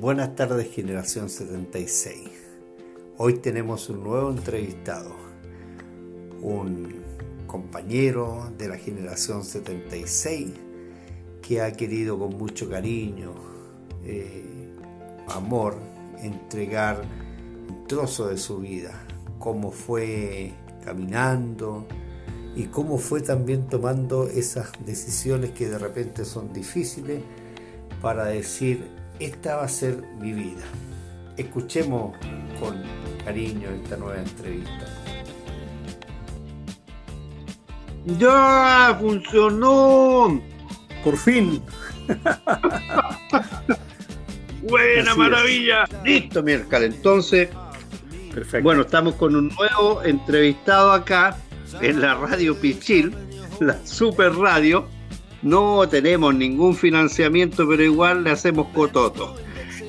Buenas tardes generación 76. Hoy tenemos un nuevo entrevistado, un compañero de la generación 76 que ha querido con mucho cariño, eh, amor, entregar un trozo de su vida, cómo fue caminando y cómo fue también tomando esas decisiones que de repente son difíciles para decir, esta va a ser mi vida. Escuchemos con cariño esta nueva entrevista. ¡Ya! ¡Funcionó! Por fin. Buena maravilla. Listo, miércoles. Entonces, Perfecto. bueno, estamos con un nuevo entrevistado acá en la radio Pichil, la super radio no tenemos ningún financiamiento, pero igual le hacemos cototo.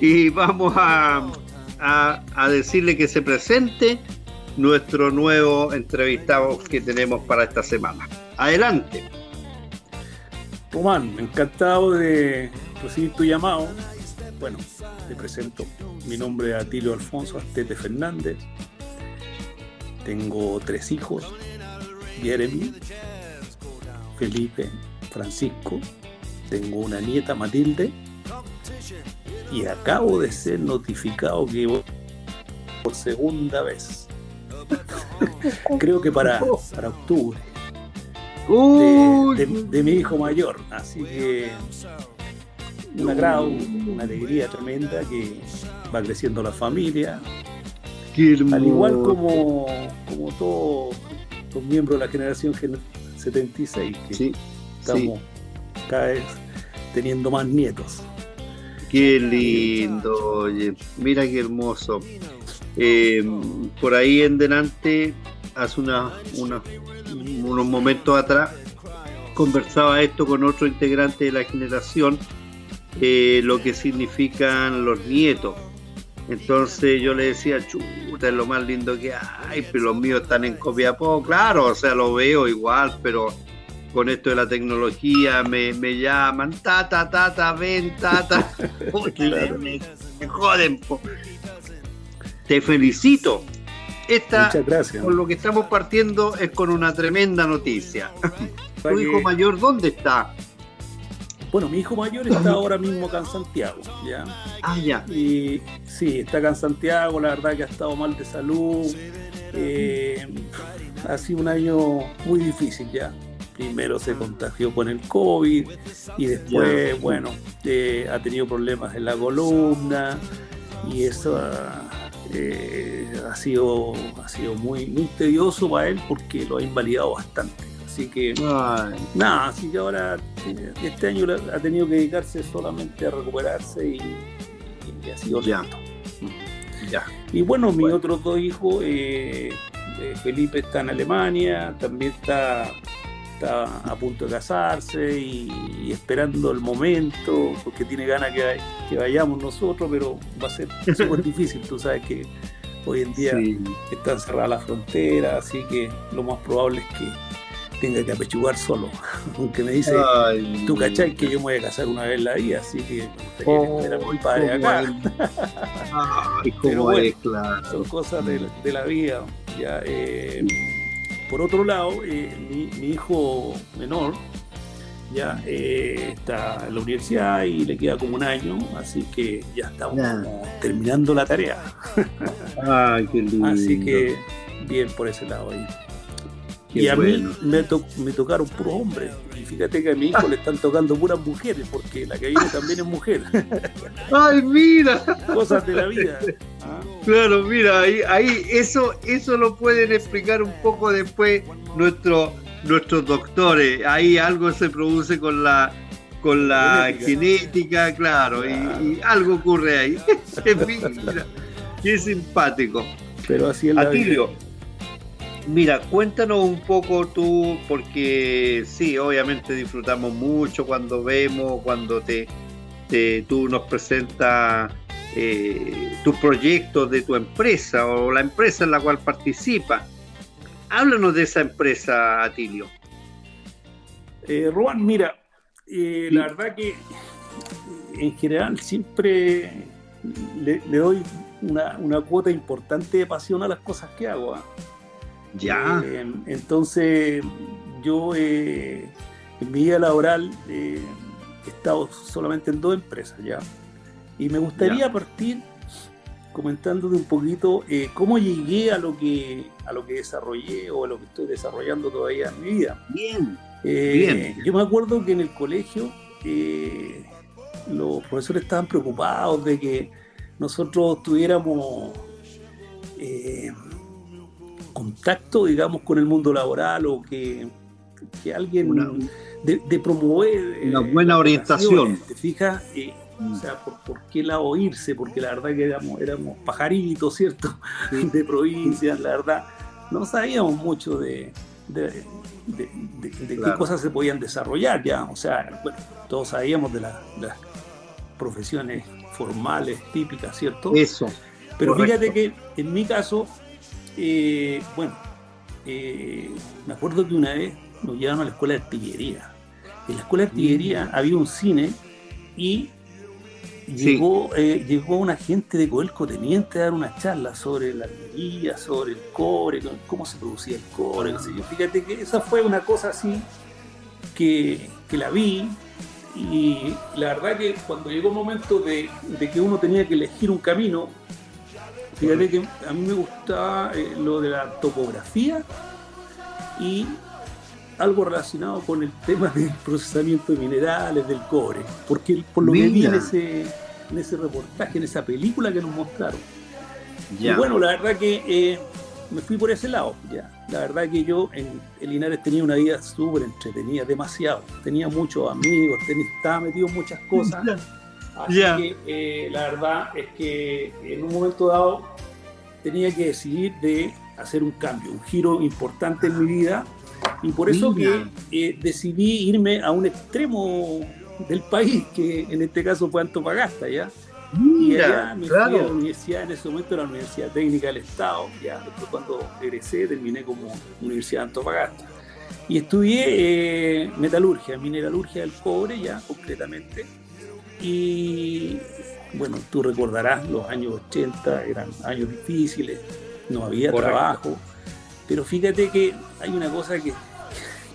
Y vamos a, a, decirle que se presente nuestro nuevo entrevistado que tenemos para esta semana. Adelante. Román, encantado de recibir tu llamado. Bueno, te presento. Mi nombre es Atilio Alfonso Astete Fernández. Tengo tres hijos, Jeremy, Felipe Francisco, tengo una nieta Matilde y acabo de ser notificado que por segunda vez. Creo que para, para octubre. De, mi hijo mayor. Así que un agrado, una alegría tremenda que va creciendo la familia. Al igual como, como todos los miembros de la generación 76, que estamos cada vez teniendo más nietos. Qué lindo, oye, mira qué hermoso. Eh, por ahí en delante, hace una, unos momentos atrás, conversaba esto con otro integrante de la generación, eh, lo que significan los nietos. Entonces yo le decía, chuta, es lo más lindo que hay, pero los míos están en Copiapó, claro, o sea, lo veo igual, pero con esto de la tecnología, me, me llaman, tata, tata, ven, tata. me, joden. Te felicito. Esta, Muchas gracias. Con lo que estamos partiendo es con una tremenda noticia. ¿Tu hijo mayor dónde está? Bueno, mi hijo mayor está ahora mismo acá en Santiago, ¿ya? Ah, ya. Y sí, está acá en Santiago, la verdad que ha estado mal de salud. Eh, ha sido un año muy difícil, ¿ya? Primero se contagió con el COVID y después, bueno, eh, ha tenido problemas en la columna y eso eh, ha, sido, ha sido muy, muy tedioso para él porque lo ha invalidado bastante. Así que, nada, así que ahora eh, este año ha tenido que dedicarse solamente a recuperarse y, ha sido ya. Ya. Y bueno, mis otros dos hijos, Felipe está en Alemania, también está está a punto de casarse y, esperando el momento, porque tiene ganas que, vayamos nosotros, pero va a ser súper difícil. Tú sabes que hoy en día está cerrada la frontera, así que lo más probable es que tenga que apechugar solo. Aunque me dice, tú cachai que yo me voy a casar una vez en la vida, así que me oh, esperar a mi padre acá. Pero bueno, son cosas de, la vida. Ya, eh, por otro lado, eh, mi, hijo menor ya eh, está en la universidad y le queda como un año, así que ya estamos terminando la tarea. Ay, qué lindo. Así que bien por ese lado ahí y a mí me, me, tocaron puros hombres. Y fíjate que a mi hijo le están tocando puras mujeres, porque la que viene también es mujer. ¡Ay, mira! Cosas de la vida. Claro, mira, ahí, ahí eso, eso lo pueden explicar un poco después nuestro, nuestros doctores. Ahí algo se produce con la con la genética, claro, Y, algo ocurre ahí. mira, qué simpático. Pero así es la vida. Mira, cuéntanos un poco tú, porque sí, obviamente disfrutamos mucho cuando vemos, cuando te, tú nos presentas eh, tus proyectos de tu empresa o la empresa en la cual participas. Háblanos de esa empresa, Atilio. Eh, mira, eh, la verdad que en general siempre le, doy una, una, cuota importante de pasión a las cosas que hago. ¿ah? Ya. Eh, entonces, yo eh, en mi vida laboral eh, he estado solamente en dos empresas ya. Y me gustaría partir comentándote un poquito cómo llegué a lo que a lo que desarrollé o a lo que estoy desarrollando todavía en mi vida. Bien. bien. Yo me acuerdo que en el colegio los profesores estaban preocupados de que nosotros tuviéramos eh, contacto, digamos, con el mundo laboral o que, alguien de, promover una eh, buena orientación. ¿Te fijas? O sea, por, qué lado irse? Porque la verdad que éramos, éramos pajaritos, ¿cierto? De provincias, la verdad. No sabíamos mucho de, de, qué cosas se podían desarrollar ya. O sea, bueno, todos sabíamos de, las profesiones formales, típicas, ¿cierto? Eso. Pero fíjate que en mi caso, eh, bueno, eh, me acuerdo que una vez nos llevaron a la escuela de artillería. En la escuela de artillería mm. había un cine y llegó, eh, llegó un agente de Coelco Teniente a dar una charla sobre la artillería, sobre el cobre, cómo se producía el cobre. Fíjate que esa fue una cosa así que, que la vi, y la verdad que cuando llegó el momento de, que uno tenía que elegir un camino, fíjate que a mí me gustaba eh, lo de la topografía y algo relacionado con el tema del procesamiento de minerales, del cobre, porque por lo que vi en ese, en ese reportaje, en esa película que nos mostraron. Y bueno, la verdad que eh, me fui por ese lado. Ya. La verdad que yo en, Linares tenía una vida súper entretenida, demasiado. Tenía muchos amigos, estaba metido en muchas cosas. Así que eh, la verdad es que en un momento dado tenía que decidir de hacer un cambio, un giro importante en mi vida. Y por eso que eh, decidí irme a un extremo del país, que en este caso fue Antofagasta, ¿ya? y allá me fui a la universidad, en ese momento la Universidad Técnica del Estado, ya después cuando egresé terminé como Universidad de Antofagasta. Y estudié eh, metalurgia, mineralurgia del cobre ya concretamente. Y bueno, tú recordarás, los años 80 eran años difíciles, no había trabajo, pero fíjate que hay una cosa que,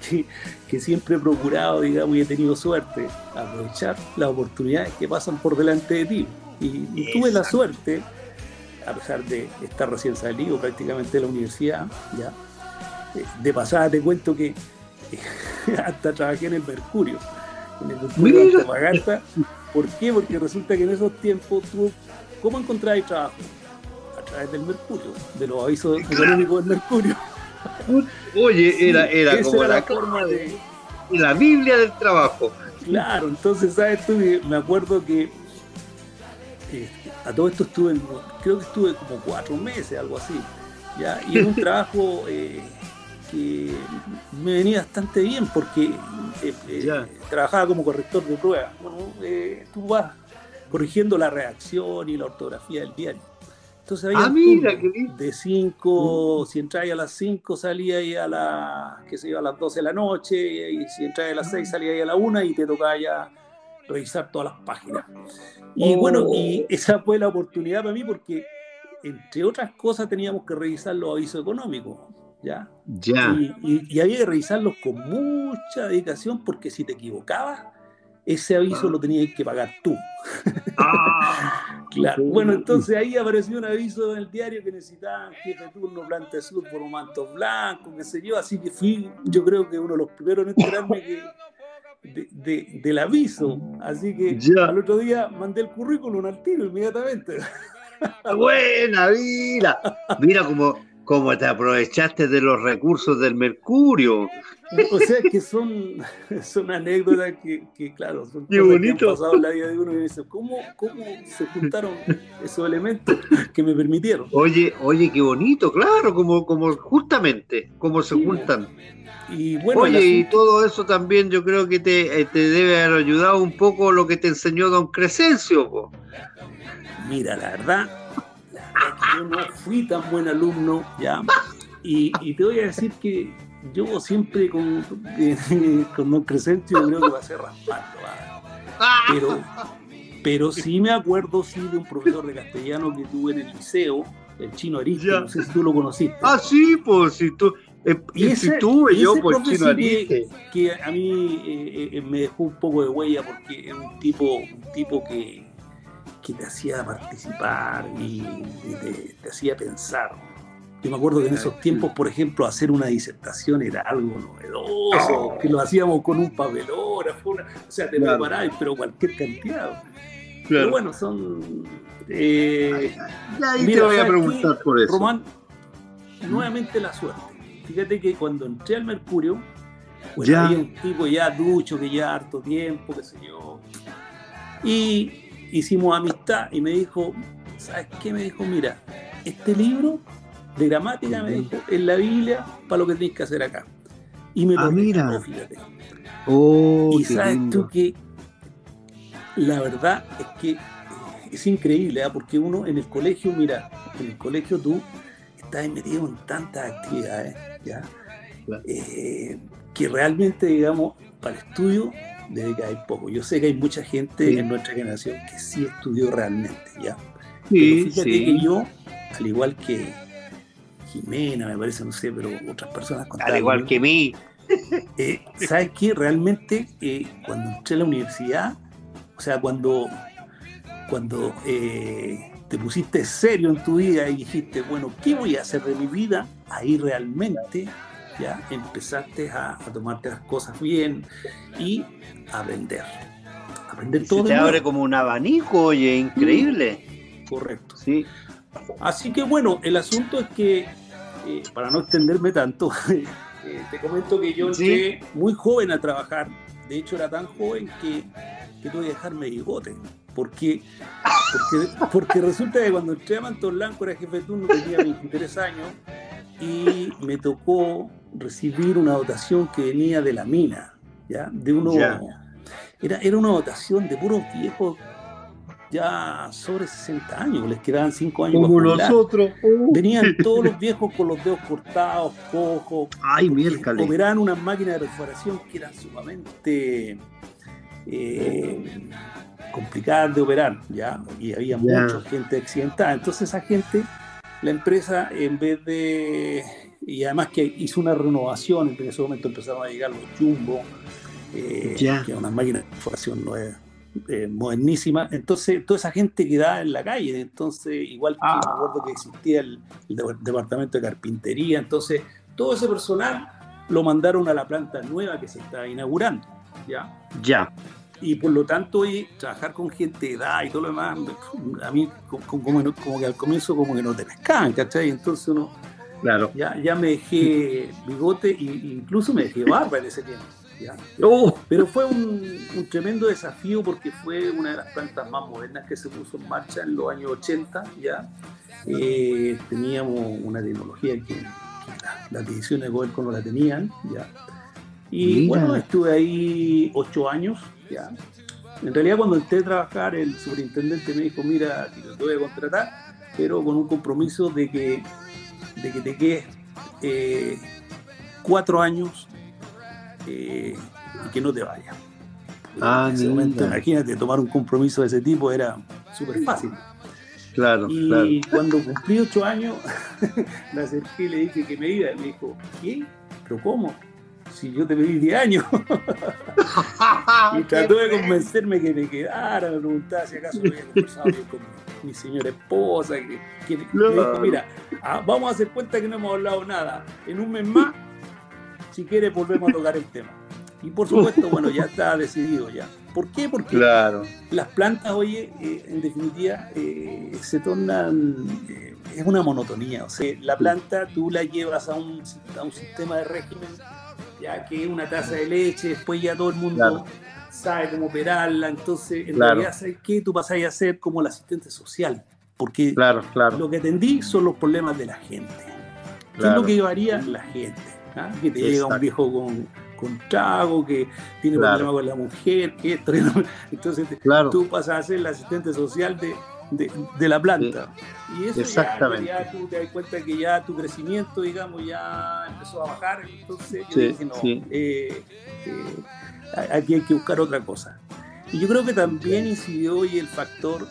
que, que, siempre he procurado, digamos, y he tenido suerte, aprovechar las oportunidades que pasan por delante de ti. Y, tuve la suerte, a pesar de estar recién salido prácticamente de la universidad, ya, eh, de pasada te cuento que hasta trabajé en el Mercurio, en el Mercurio de Antofagasta. ¿Por qué? Porque resulta que en esos tiempos tú, ¿cómo encontrabas trabajo? Través del Mercurio, de los avisos económicos del Mercurio. Oye, era, era como la, forma de... La Biblia del trabajo. Claro, entonces, ¿sabes tú? Me acuerdo que a todo esto estuve, creo que estuve como cuatro meses, algo así, ¿ya? y en un trabajo eh, que me venía bastante bien porque eh, eh, trabajaba como corrector de pruebas. Bueno, tú vas corrigiendo la redacción y la ortografía del diario. Entonces había ah, de 5, si entráis a las 5 salía ahí a las, qué sé yo, a las 12 de la noche, y si entráis a las 6 salía ahí a la 1 y te tocaba ya revisar todas las páginas. Y bueno, y oh. esa fue la oportunidad para mí porque, entre otras cosas, teníamos que revisar los avisos económicos. ¿Ya? ya. Y, había que revisarlos con mucha dedicación porque si te equivocabas, ese aviso ah. lo tenías que pagar tú. Ah. claro. Bueno, entonces ahí apareció un aviso en el diario que necesitaban jefe turno, planta sur por un manto blanco, qué sé yo. Así que fui, yo creo que uno de los primeros en enterarme que de, del aviso. Así que al otro día mandé el currículum al tiro inmediatamente. Buena, mira. Mira cómo, cómo te aprovechaste de los recursos del Mercurio. O sea que son, son anécdotas que, que claro, son qué bonito. que han pasado en la vida de uno y dice, ¿cómo, ¿cómo se juntaron esos elementos que me permitieron? Oye, oye, qué bonito, claro, como, como justamente, como se juntan. Y bueno, Oye, y todo eso también yo creo que te, eh, te, debe haber ayudado un poco lo que te enseñó don Crescencio. Mira, la verdad, yo no fui tan buen alumno, ¿ya? Y, y te voy a decir que yo siempre con, con don Crescencio creo que va a ser raspando, Pero, Pero sí me acuerdo, sí, de un profesor de castellano que tuve en el liceo, el chino Ariste, no sé si tú lo conociste. Ah, sí, pues si tú, eh, y ese, tuve yo por pues, chino Ariste. Que, a mí eh, eh, me dejó un poco de huella porque era un tipo, un tipo que, que te hacía participar y, te, hacía pensar. Yo me acuerdo que en esos tiempos, por ejemplo, hacer una disertación era algo novedoso, oh. que lo hacíamos con un papelógrafo, o sea, te preparabas, pero cualquier cantidad. Pero bueno, son. Eh, ahí te voy a preguntar por eso. Román, nuevamente la suerte. Fíjate que cuando entré al Mercurio, pues ya. había un tipo ya ducho, que ya harto tiempo, qué sé yo. Y hicimos amistad y me dijo, ¿sabes qué? Me dijo, mira, este libro de gramática, me dijo, es la Biblia para lo que tienes que hacer acá. Y me lo ah, mira. fíjate. Oh, y sabes tú que la verdad es que es increíble, ¿eh? porque uno en el colegio, mira, en el colegio tú estás metido en tantas actividades, ¿ya? Eh, que realmente, digamos, para el estudio hay poco. Yo sé que hay mucha gente en nuestra generación que sí estudió realmente, ¿ya? Sí, fíjate que yo, al igual que Jimena, me parece, no sé, pero otras personas Al igual que mí. Eh, ¿Sabes qué? Realmente, eh, cuando entré a la universidad, o sea, cuando, cuando eh, te pusiste serio en tu vida y dijiste, bueno, ¿qué voy a hacer de mi vida? Ahí realmente ya empezaste a, tomarte las cosas bien y a aprender. Aprender todo. Se te abre como un abanico, oye, increíble. Correcto. Sí. Así que bueno, el asunto es que, eh, para no extenderme tanto, eh, te comento que yo entré muy joven a trabajar. De hecho, era tan joven que, que tuve que dejarme bigote. Porque, porque, porque resulta que cuando entré a Mantos Blanco era jefe de turno, tenía 23 años y me tocó recibir una dotación que venía de la mina, ¿ya? De uno, era, era una dotación de puros viejos ya sobre 60 años, les quedaban 5 años. Como nosotros. Uh. Venían todos los viejos con los dedos cortados, cojos. Ay, miércoles. Operaban unas máquinas de perforación que eran sumamente eh, complicadas de operar, ¿ya? Y había mucha gente accidentada. Entonces esa gente, la empresa, en vez de y además que hizo una renovación, en ese momento empezaron a llegar los Jumbo, eh, que es una máquina de perforación nueva, eh, modernísima. Entonces, toda esa gente quedaba en la calle. Entonces, igual que me ah. acuerdo que existía el, departamento de carpintería. Entonces, todo ese personal lo mandaron a la planta nueva que se está inaugurando. ¿Ya? Ya. Y por lo tanto, y trabajar con gente de edad y todo lo demás, a mí como, como, que al comienzo como que no te pescaban, ¿cachai? Entonces uno Claro. Ya, ya me dejé bigote e incluso me dejé barba en ese tiempo. Oh. Pero fue un, tremendo desafío porque fue una de las plantas más modernas que se puso en marcha en los años 80. Ya eh, teníamos una tecnología que, las divisiones de gobierno no la tenían. Ya. Y bueno, estuve ahí ocho años. Ya. En realidad, cuando entré a trabajar, el superintendente me dijo: Mira, te voy a contratar, pero con un compromiso de que de que te quedes eh, cuatro años eh, y que no te vayas. Ah, en ese momento, imagínate, tomar un compromiso de ese tipo era súper fácil. Claro, y cuando cumplí ocho años, me acerqué y le dije que me iba. Y me dijo, ¿qué? ¿Pero cómo? Si yo te pedí 10 años. y trató de convencerme que me quedara. Me preguntaba si acaso había conversado bien con mi señora esposa, que, dijo, mira, ah, vamos a hacer cuenta que no hemos hablado nada. En un mes más, si quieres, volvemos a tocar el tema. Y por supuesto, bueno, ya está decidido ya. ¿Por qué? Porque las plantas, oye, eh, en definitiva, eh, se tornan, eh, es una monotonía. O sea, la planta tú la llevas a un, a un sistema de régimen, ya que una taza de leche, después ya todo el mundo sabe cómo operarla, entonces en realidad sabes qué, tú pasas a ser como el asistente social, porque claro, claro. lo que atendí son los problemas de la gente. ¿Qué es lo que llevaría la gente? ¿Ah? Que te llega un viejo con, con trago, que tiene problemas con la mujer, que esto, entonces tú pasas a ser el asistente social de, de, la planta. Y eso Exactamente. Ya, tú te das cuenta que ya tu crecimiento, digamos, ya empezó a bajar, entonces yo dije, no, eh, eh, aquí hay que buscar otra cosa. Y yo creo que también incidió hoy el factor,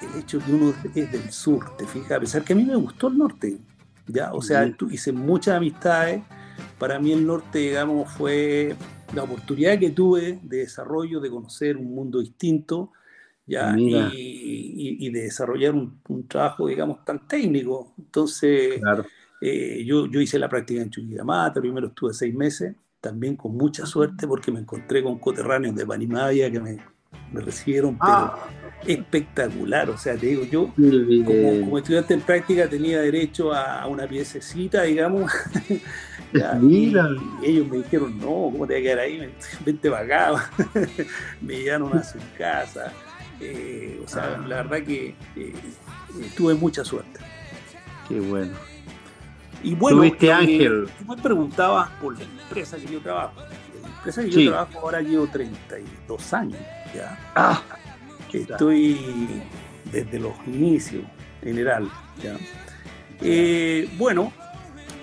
el hecho que uno es del sur, te fijas, a pesar que a mí me gustó el norte, ¿ya? O sea, hice muchas amistades, para mí el norte, digamos, fue la oportunidad que tuve de desarrollo, de conocer un mundo distinto, ¿ya? Y, de desarrollar un, trabajo, digamos, tan técnico. Entonces, eh, yo, yo hice la práctica en Chuquidamata, primero estuve seis meses, también con mucha suerte porque me encontré con coterráneos de Panimavia que me, me recibieron, pero ah. espectacular. O sea, te digo, yo como, estudiante en práctica tenía derecho a, una piececita, digamos. Y, ellos me dijeron, no, ¿cómo te vas a quedar ahí? Vente para acá. me llevaron a su casa. Eh, o sea, ah. la verdad que eh, tuve mucha suerte. Qué bueno. Y bueno, ¿Tuviste eh, Ángel? Tú me preguntabas por la empresa que yo trabajo. La empresa que yo trabajo ahora llevo 32 años. ¿ya? Ah, Estoy desde los inicios, general. ¿ya? Eh, bueno,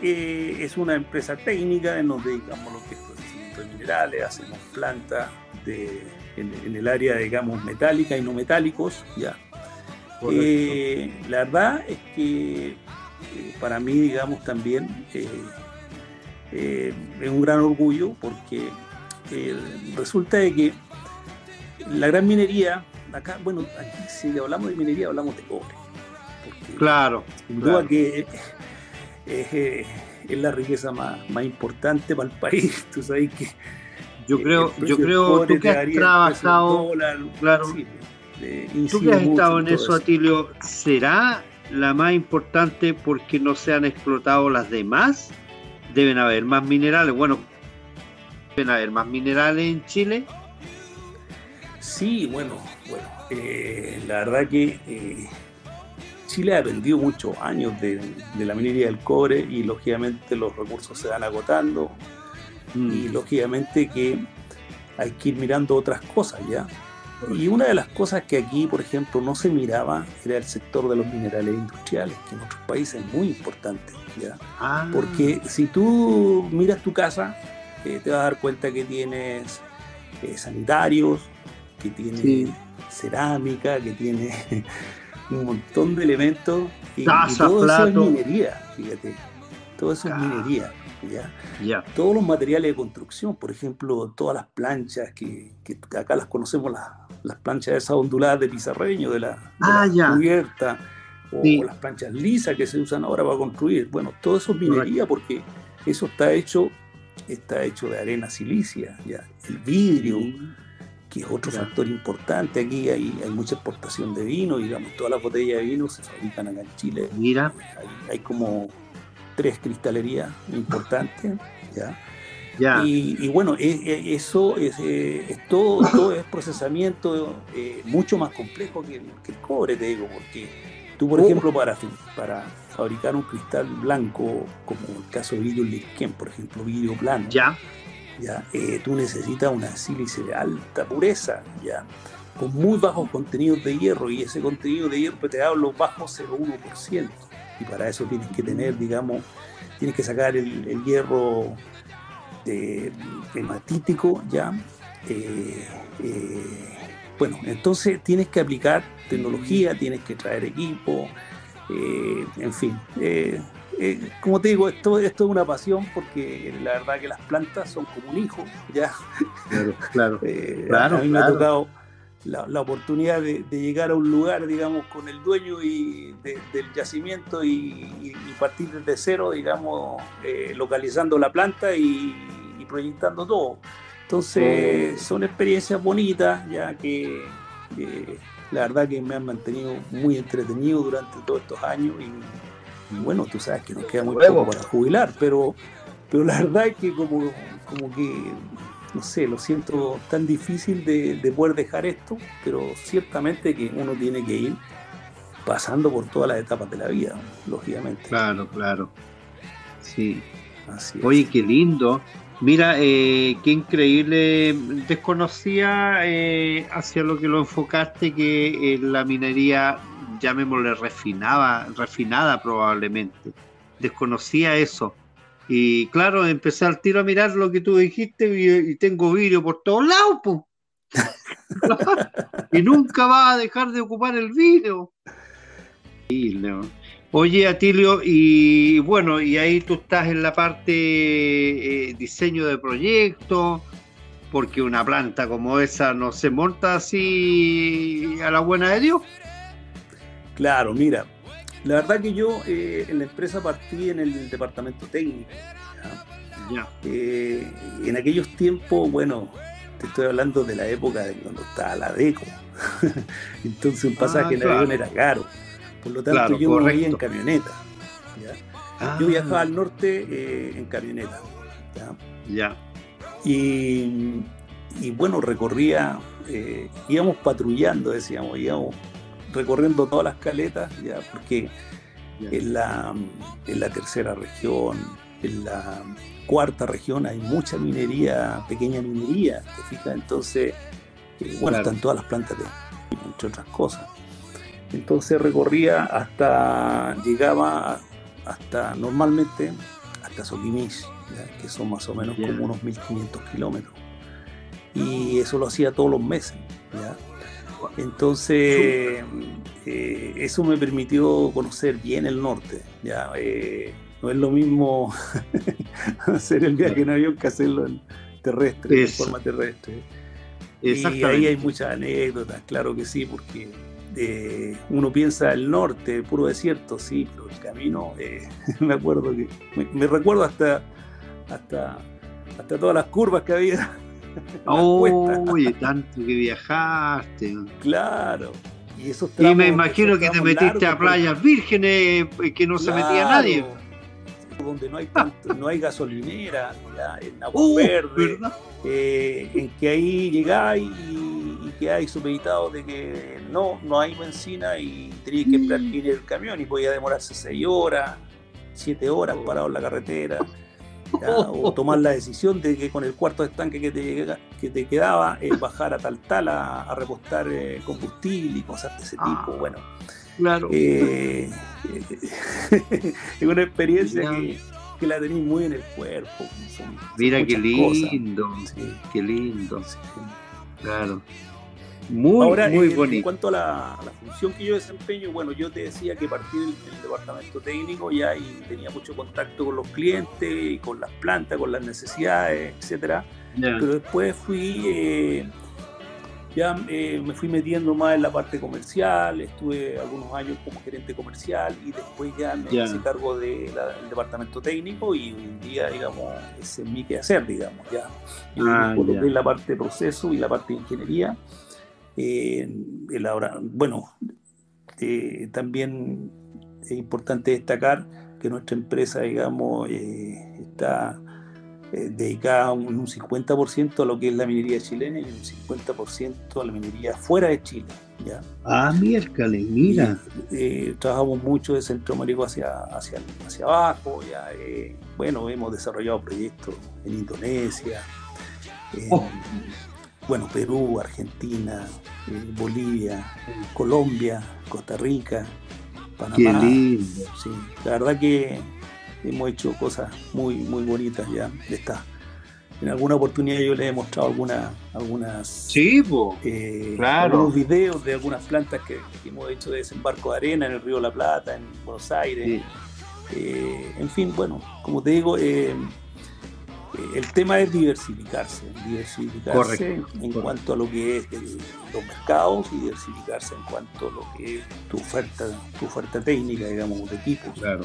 eh, es una empresa técnica, nos dedicamos a lo que es procesamiento de minerales, hacemos plantas de, en, el área, digamos, metálica y no metálicos. ¿ya? la verdad es que eh, para mí, digamos, también eh, eh, es un gran orgullo porque resulta de que la gran minería, acá, bueno, aquí si hablamos de minería hablamos de cobre. claro. Sin duda que es, la riqueza más, importante para el país. Tú sabes que yo creo, yo creo tú que has trabajado, claro, tú que has estado en eso, Atilio, ¿será la más importante porque no se han explotado las demás. Deben haber más minerales. Bueno, deben haber más minerales en Chile. Sí, bueno, bueno, eh, la verdad que eh, Chile ha aprendido muchos años de, la minería del cobre y lógicamente los recursos se van agotando mm. y lógicamente que hay que ir mirando otras cosas ya. Y una de las cosas que aquí, por ejemplo, no se miraba era el sector de los minerales industriales, que en otros países es muy importante. ¿ya? Ah. Porque si tú miras tu casa, eh, te vas a dar cuenta que tienes eh, sanitarios, que tiene cerámica, que tiene un montón de elementos. Y, todo eso es minería, fíjate. Todo eso es ah. minería. ¿Ya? Todos los materiales de construcción, por ejemplo, todas las planchas que, que acá las conocemos, las, las planchas esas onduladas de pizarreño, de la, ah, cubierta, o las planchas lisas que se usan ahora para construir. Bueno, todo eso es minería porque eso está hecho, está hecho de arena silicia, ya. El vidrio, que es otro factor importante. Aquí hay, hay, mucha exportación de vino, digamos, todas las botellas de vino se fabrican acá en Chile. Mira. Hay, como tres cristalerías importantes, ¿ya? Y, bueno, e, e, eso es, eh, todo, es procesamiento eh, mucho más complejo que, el cobre, te digo, porque tú, por oh. ejemplo, para, para fabricar un cristal blanco, como el caso de vidrio Lirken, por ejemplo, vidrio plano, ya. ¿ya? Eh, tú necesitas una sílice de alta pureza, ¿ya? con muy bajos contenidos de hierro, y ese contenido de hierro te da los bajos 0,1%. Y para eso tienes que tener, digamos, tienes que sacar el hierro este, hematítico ya. Eh, eh, bueno, entonces tienes que aplicar tecnología, tienes que traer equipo, eh, en fin. como te digo, esto, esto es una pasión porque la verdad que las plantas son como un hijo, ya. Claro, claro. a mí me ha tocado la, oportunidad de, llegar a un lugar, digamos, con el dueño y del yacimiento y, partir desde cero, digamos, localizando la planta y, proyectando todo. Entonces son experiencias bonitas, ya que, la verdad que me han mantenido muy entretenido durante todos estos años y, bueno, tú sabes que nos queda muy poco para jubilar, pero, pero la verdad es que como, como que, no sé, lo siento tan difícil de, de poder dejar esto, pero ciertamente que uno tiene que ir pasando por todas las etapas de la vida, lógicamente. Claro, claro. Sí. Oye, qué lindo. Mira, eh, qué increíble. Desconocía eh, hacia lo que lo enfocaste que eh, la minería, llamémosle refinada, refinada probablemente. Desconocía eso. Y claro, empecé al tiro a mirar lo que tú dijiste y, tengo vidrio por todos lados, pues. y nunca va a dejar de ocupar el vídeo. Oye, Atilio, y bueno, y ahí tú estás en la parte eh, diseño de proyectos, porque una planta como esa no se monta así a la buena de Dios. Claro, mira, la verdad que yo eh, en la empresa partí en el departamento técnico. ¿ya? Eh, en aquellos tiempos, bueno, te estoy hablando de la época de cuando estaba la DECO. Entonces un pasaje en ah, avión era caro. Por lo tanto, yo me en camioneta. Yo ah. viajaba al norte eh, en camioneta. ¿ya? Y, bueno, recorría, íbamos patrullando, decíamos, íbamos recorriendo todas las caletas, ya, porque en la, en la tercera región, en la cuarta región hay mucha minería, pequeña minería, ¿te fijas? Entonces, eh, bueno, están todas las plantas de entre otras cosas. Entonces recorría hasta, llegaba hasta normalmente hasta Soquimich, que son más o menos como unos 1500 kilómetros. Y eso lo hacía todos los meses. Entonces, eh, eso me permitió conocer bien el norte. ¿ya? Eh, no es lo mismo hacer el viaje en avión que hacerlo en terrestre, de forma terrestre. Y ahí hay muchas anécdotas, claro que sí, porque eh, uno piensa el norte, puro desierto, sí, pero el camino, me acuerdo que, me recuerdo hasta hasta, hasta todas las curvas que había. Oye, tanto que viajaste. Claro. Y, esos y me imagino que te metiste a playas vírgenes eh, que no se metía nadie. Donde no hay tanto, no hay gasolinera, en agua uh, verde, eh, en que ahí llegáis y, y quedáis supeditados de que no, no hay benzina y tenéis que esperar que el camión y podía demorarse 6 horas, 7 horas parado en la carretera o tomar la decisión de que con el cuarto estanque que te, que te quedaba eh, bajar a tal tal a, repostar eh, combustible y cosas de ese ah, tipo. Bueno, claro. Eh, es una experiencia que, la tenéis muy en el cuerpo. Mira qué lindo, qué lindo. Claro. Muy, Ahora, muy en, bonito. En cuanto a la, función que yo desempeño, bueno, yo te decía que partí del, departamento técnico ya y tenía mucho contacto con los clientes y con las plantas, con las necesidades, etcétera. Pero después fui, eh, ya eh, me fui metiendo más en la parte comercial, estuve algunos años como gerente comercial y después ya me hice cargo del departamento técnico y hoy en día, digamos, ese es mi quehacer, digamos, ya. Ah, en la parte de proceso y la parte de ingeniería eh, bueno, eh, también es importante destacar que nuestra empresa, digamos, eh, está dedicada un, un 50% a lo que es la minería chilena y un 50% a la minería fuera de Chile. ¿ya? Ah, miércoles, mira. trabajamos mucho de Centroamérica hacia, hacia, hacia abajo. Ya, bueno, hemos desarrollado proyectos en Indonesia, oh bueno, Perú, Argentina, eh, Bolivia, Colombia, Costa Rica, Panamá. Qué lindo. Sí, la verdad que hemos hecho cosas muy, muy bonitas ya de esta. En alguna oportunidad yo les he mostrado algunas, algunas sí, eh, claro. algunos videos de algunas plantas que, hemos hecho de desembarco de arena en el río La Plata, en Buenos Aires. Eh, en fin, bueno, como te digo, el tema es diversificarse, diversificarse en cuanto a lo que es los mercados y diversificarse en cuanto a lo que es tu oferta, tu oferta técnica, digamos, de equipos. Claro,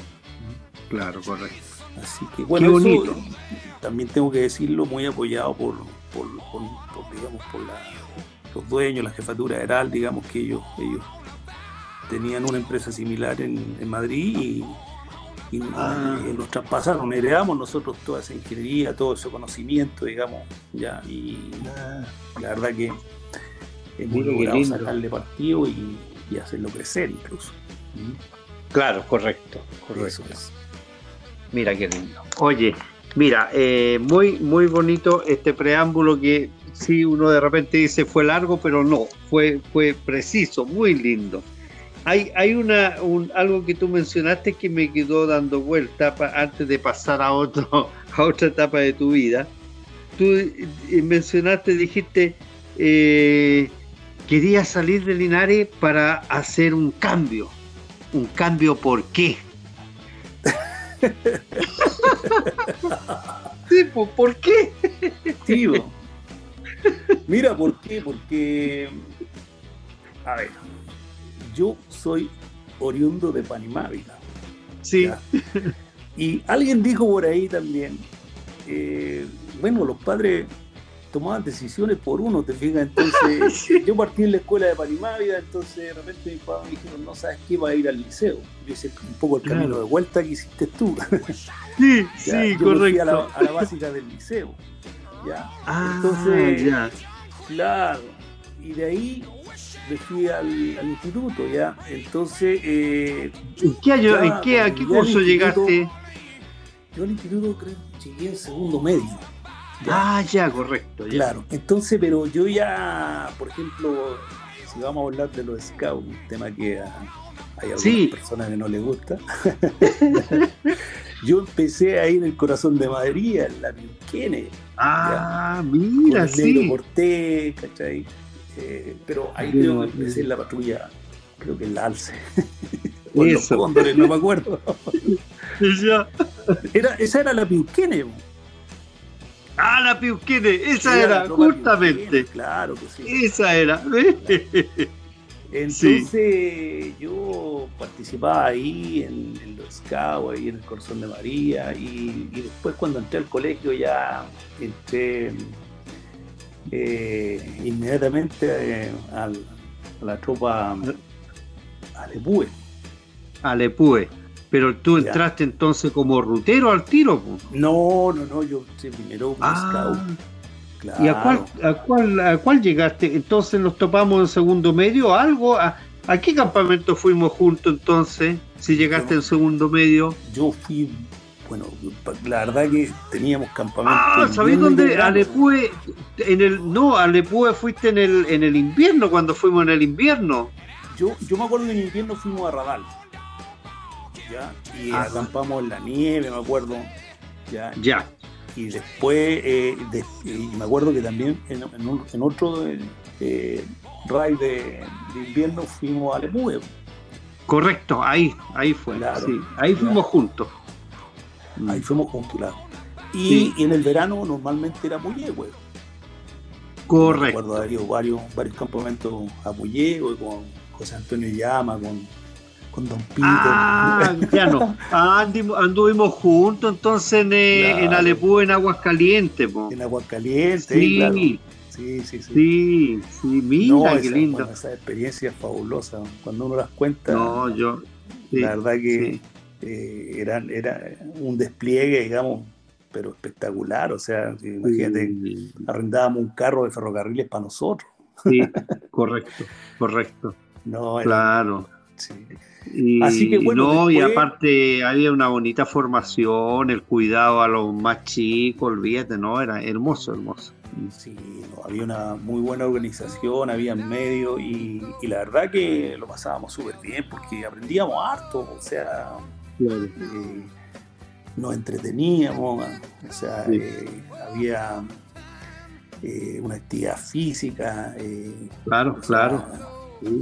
claro, correcto. Así que bueno, también tengo que decirlo, muy apoyado por, por, digamos, por los dueños, la jefatura general, digamos que ellos, ellos tenían una empresa similar en, en Madrid y y, ah. nos traspasaron, heredamos nosotros toda esa ingeniería, todo ese conocimiento, digamos, ya, y ah. la verdad que hemos logrado sacarle partido y, hacerlo crecer incluso. Claro, correcto, correcto. Mira qué lindo. Oye, mira, eh, muy, muy bonito este preámbulo que sí uno de repente dice fue largo, pero no, fue, fue preciso, muy lindo. Hay, hay una, algo que tú mencionaste que me quedó dando vuelta antes de pasar a, otro, a otra etapa de tu vida. Tú eh, mencionaste, dijiste, eh, quería salir de Linares para hacer un cambio. ¿Un cambio por qué? sí, ¿por qué? Tío. Mira, ¿por qué? Porque, a ver, yo soy oriundo de Panimávida. Sí. Y alguien dijo por ahí también, eh, bueno, los padres tomaban decisiones por uno, te fijas, entonces yo partí en la escuela de Panimávida, entonces de repente mi papá me dijeron, no sabes qué, va a ir al liceo. Yo hice un poco el camino de vuelta que hiciste tú. Sí, sí, correcto. a, la, a la básica del liceo. ¿ya? Ah, Entonces, ya. claro, y de ahí fui al, al instituto, ¿ya? Entonces, eh, ¿En qué año, Ya, en qué, a qué cuando curso llegaste? yo al instituto creo que llegué en segundo medio. ¿ya? Ah, ya, correcto. Ya. Claro, entonces, pero yo ya, por ejemplo, si vamos a hablar de los scouts, un tema que a- hay algunas Sí. personas que no les gusta, yo empecé ahí en el corazón de Madrid, en la Piuquene, Ah, con mira, el negro sí. Cortés, ¿cachai? Eh, pero ahí Sí, creo que empecé en la patrulla, creo que en la Alce. O en los cóndores, no me acuerdo. Era, esa era la Piuquene. Ah, la Piusquene, esa era, justamente. Piuquene, Claro que sí. Esa era. Entonces yo participaba ahí en, en los scouts, ahí en el Corazón de María, y, y después cuando entré al colegio ya entré eh, inmediatamente eh, al- a la tropa Alepúe. Alepue. Pero tú Ya. entraste entonces como rutero al tiro. po. No, no, no, yo primero Ah. Claro. ¿y a cuál, a, cuál, a cuál llegaste? Entonces nos topamos en segundo medio, algo. ¿A, a qué campamento fuimos juntos entonces? Si llegaste Yo- en segundo medio. Yo fui, bueno, la verdad que teníamos campamento. Ah, en ¿sabéis invierno y dónde? Alepue, en el, no, Alepue fuiste en el, en el invierno, cuando fuimos en el invierno. Yo, yo me acuerdo que en invierno fuimos a Radal. ¿ya? Y Ajá. acampamos en la nieve, me acuerdo. ¿ya? Ya, Y después, eh, de- y me acuerdo que también en, en un- en otro eh, eh, raid de, de invierno fuimos a Lemue. correcto, ahí, ahí fue. Claro. sí, ahí fuimos juntos. Ahí fuimos claro. Y, Sí. y en el verano normalmente era Puyehue. Me Correcto. acuerdo haber ido varios, varios campamentos a Puyehue con José Antonio Llama, con, con Don Peter. Ah, ya no. Ah, anduvimos juntos entonces en, eh, Claro. en Alepú, en Aguascalientes. po. en Aguascalientes, Sí, claro. Sí, sí, sí. sí, sí, mira No, qué esa, lindo. bueno, esa experiencia es fabulosa. Cuando uno las cuenta, No, yo. sí, la verdad que sí. Eh, era, era un despliegue, digamos, pero espectacular. O sea, imagínate, Sí, arrendábamos un carro de ferrocarriles para nosotros. sí, correcto, correcto, No, era- claro. sí. Y, Así que, bueno, no, y aparte había una bonita formación, el cuidado a los más chicos, olvídate, no, era hermoso, hermoso. Sí, no, había una muy buena organización, había medios y, y la verdad que lo pasábamos súper bien porque aprendíamos harto, o sea. Eh, nos entreteníamos, o sea, Sí. eh, había eh, una actividad física, eh, Claro, o sea, claro.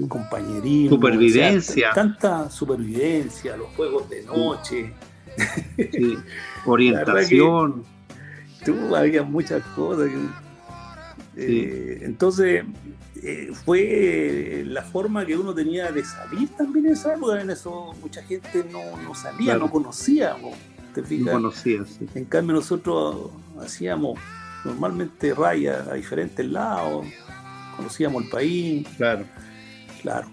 compañerismo, Supervivencia. o sea, tanta supervivencia, los juegos de noche, Sí. Orientación. tú, había muchas cosas. que- entonces, eh, fue la forma que uno tenía de salir también en esa época. En eso mucha gente no, no salía, Claro. no conocía. ¿no? ¿Te No fijas? conocía, sí. En cambio, nosotros hacíamos normalmente rayas a diferentes lados, conocíamos el país, Claro. claro.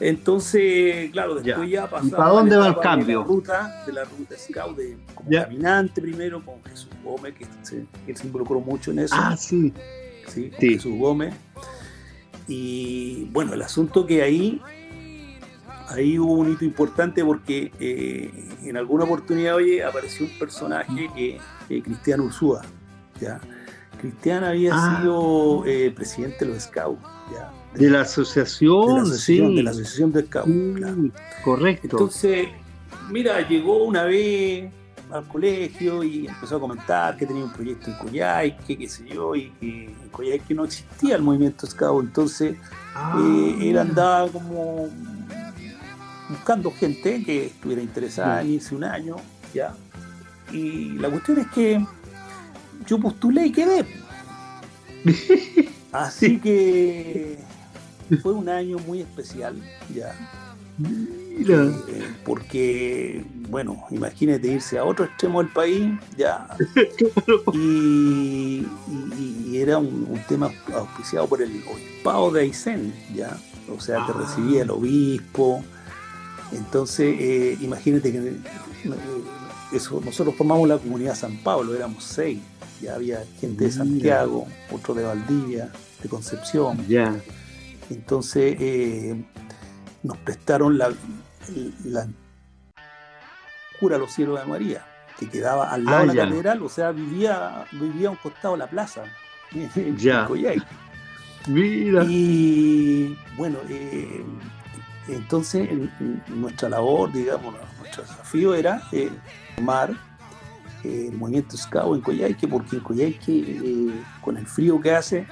Entonces, claro, Ya. después ya, ¿Y pasamos. para dónde va el cambio? De la ruta, de la ruta scout, de, como Ya. caminante primero, con Jesús Gómez, que se, que se involucró mucho en eso. Ah, sí. ¿sí? con sí. Jesús Gómez. Y bueno, el asunto que ahí, ahí hubo un hito importante porque eh, en alguna oportunidad, oye, apareció un personaje que, eh, Cristian Ursúa, ¿ya? Cristian había Ah. sido eh, presidente de los Scouts, ¿ya? De la de la asociación, asociación, sí. de la asociación de Scouts, claro. Correcto. Entonces, mira, llegó una vez, al colegio y empezó a comentar que tenía un proyecto en Coyhaique, qué sé yo, y que en Coyhaique no existía el movimiento Scout, entonces eh, él andaba como buscando gente que estuviera interesada en irse un año, ya. Y la cuestión es que yo postulé y quedé. Así que fue un año muy especial, ya. Eh, porque, bueno, imagínate irse a otro extremo del país, ya. y, era un, tema auspiciado por el obispado de Aysén, ya. O sea, te recibía el obispo. Entonces, eh, imagínate que eh, eso, nosotros formamos la comunidad San Pablo, éramos seis. Ya había gente de Santiago, otro de Valdivia, de Concepción. Ya. Entonces, nos prestaron la, la cura Los Cielos de María, que quedaba al lado de la ah, catedral, o sea, vivía, vivía a un costado de la plaza, ya. Mira. Y bueno, eh, entonces nuestra labor, digamos, nuestro desafío era eh, tomar eh, el movimiento Scout en Coyhaique, porque en Coyhaique, con el frío que hace,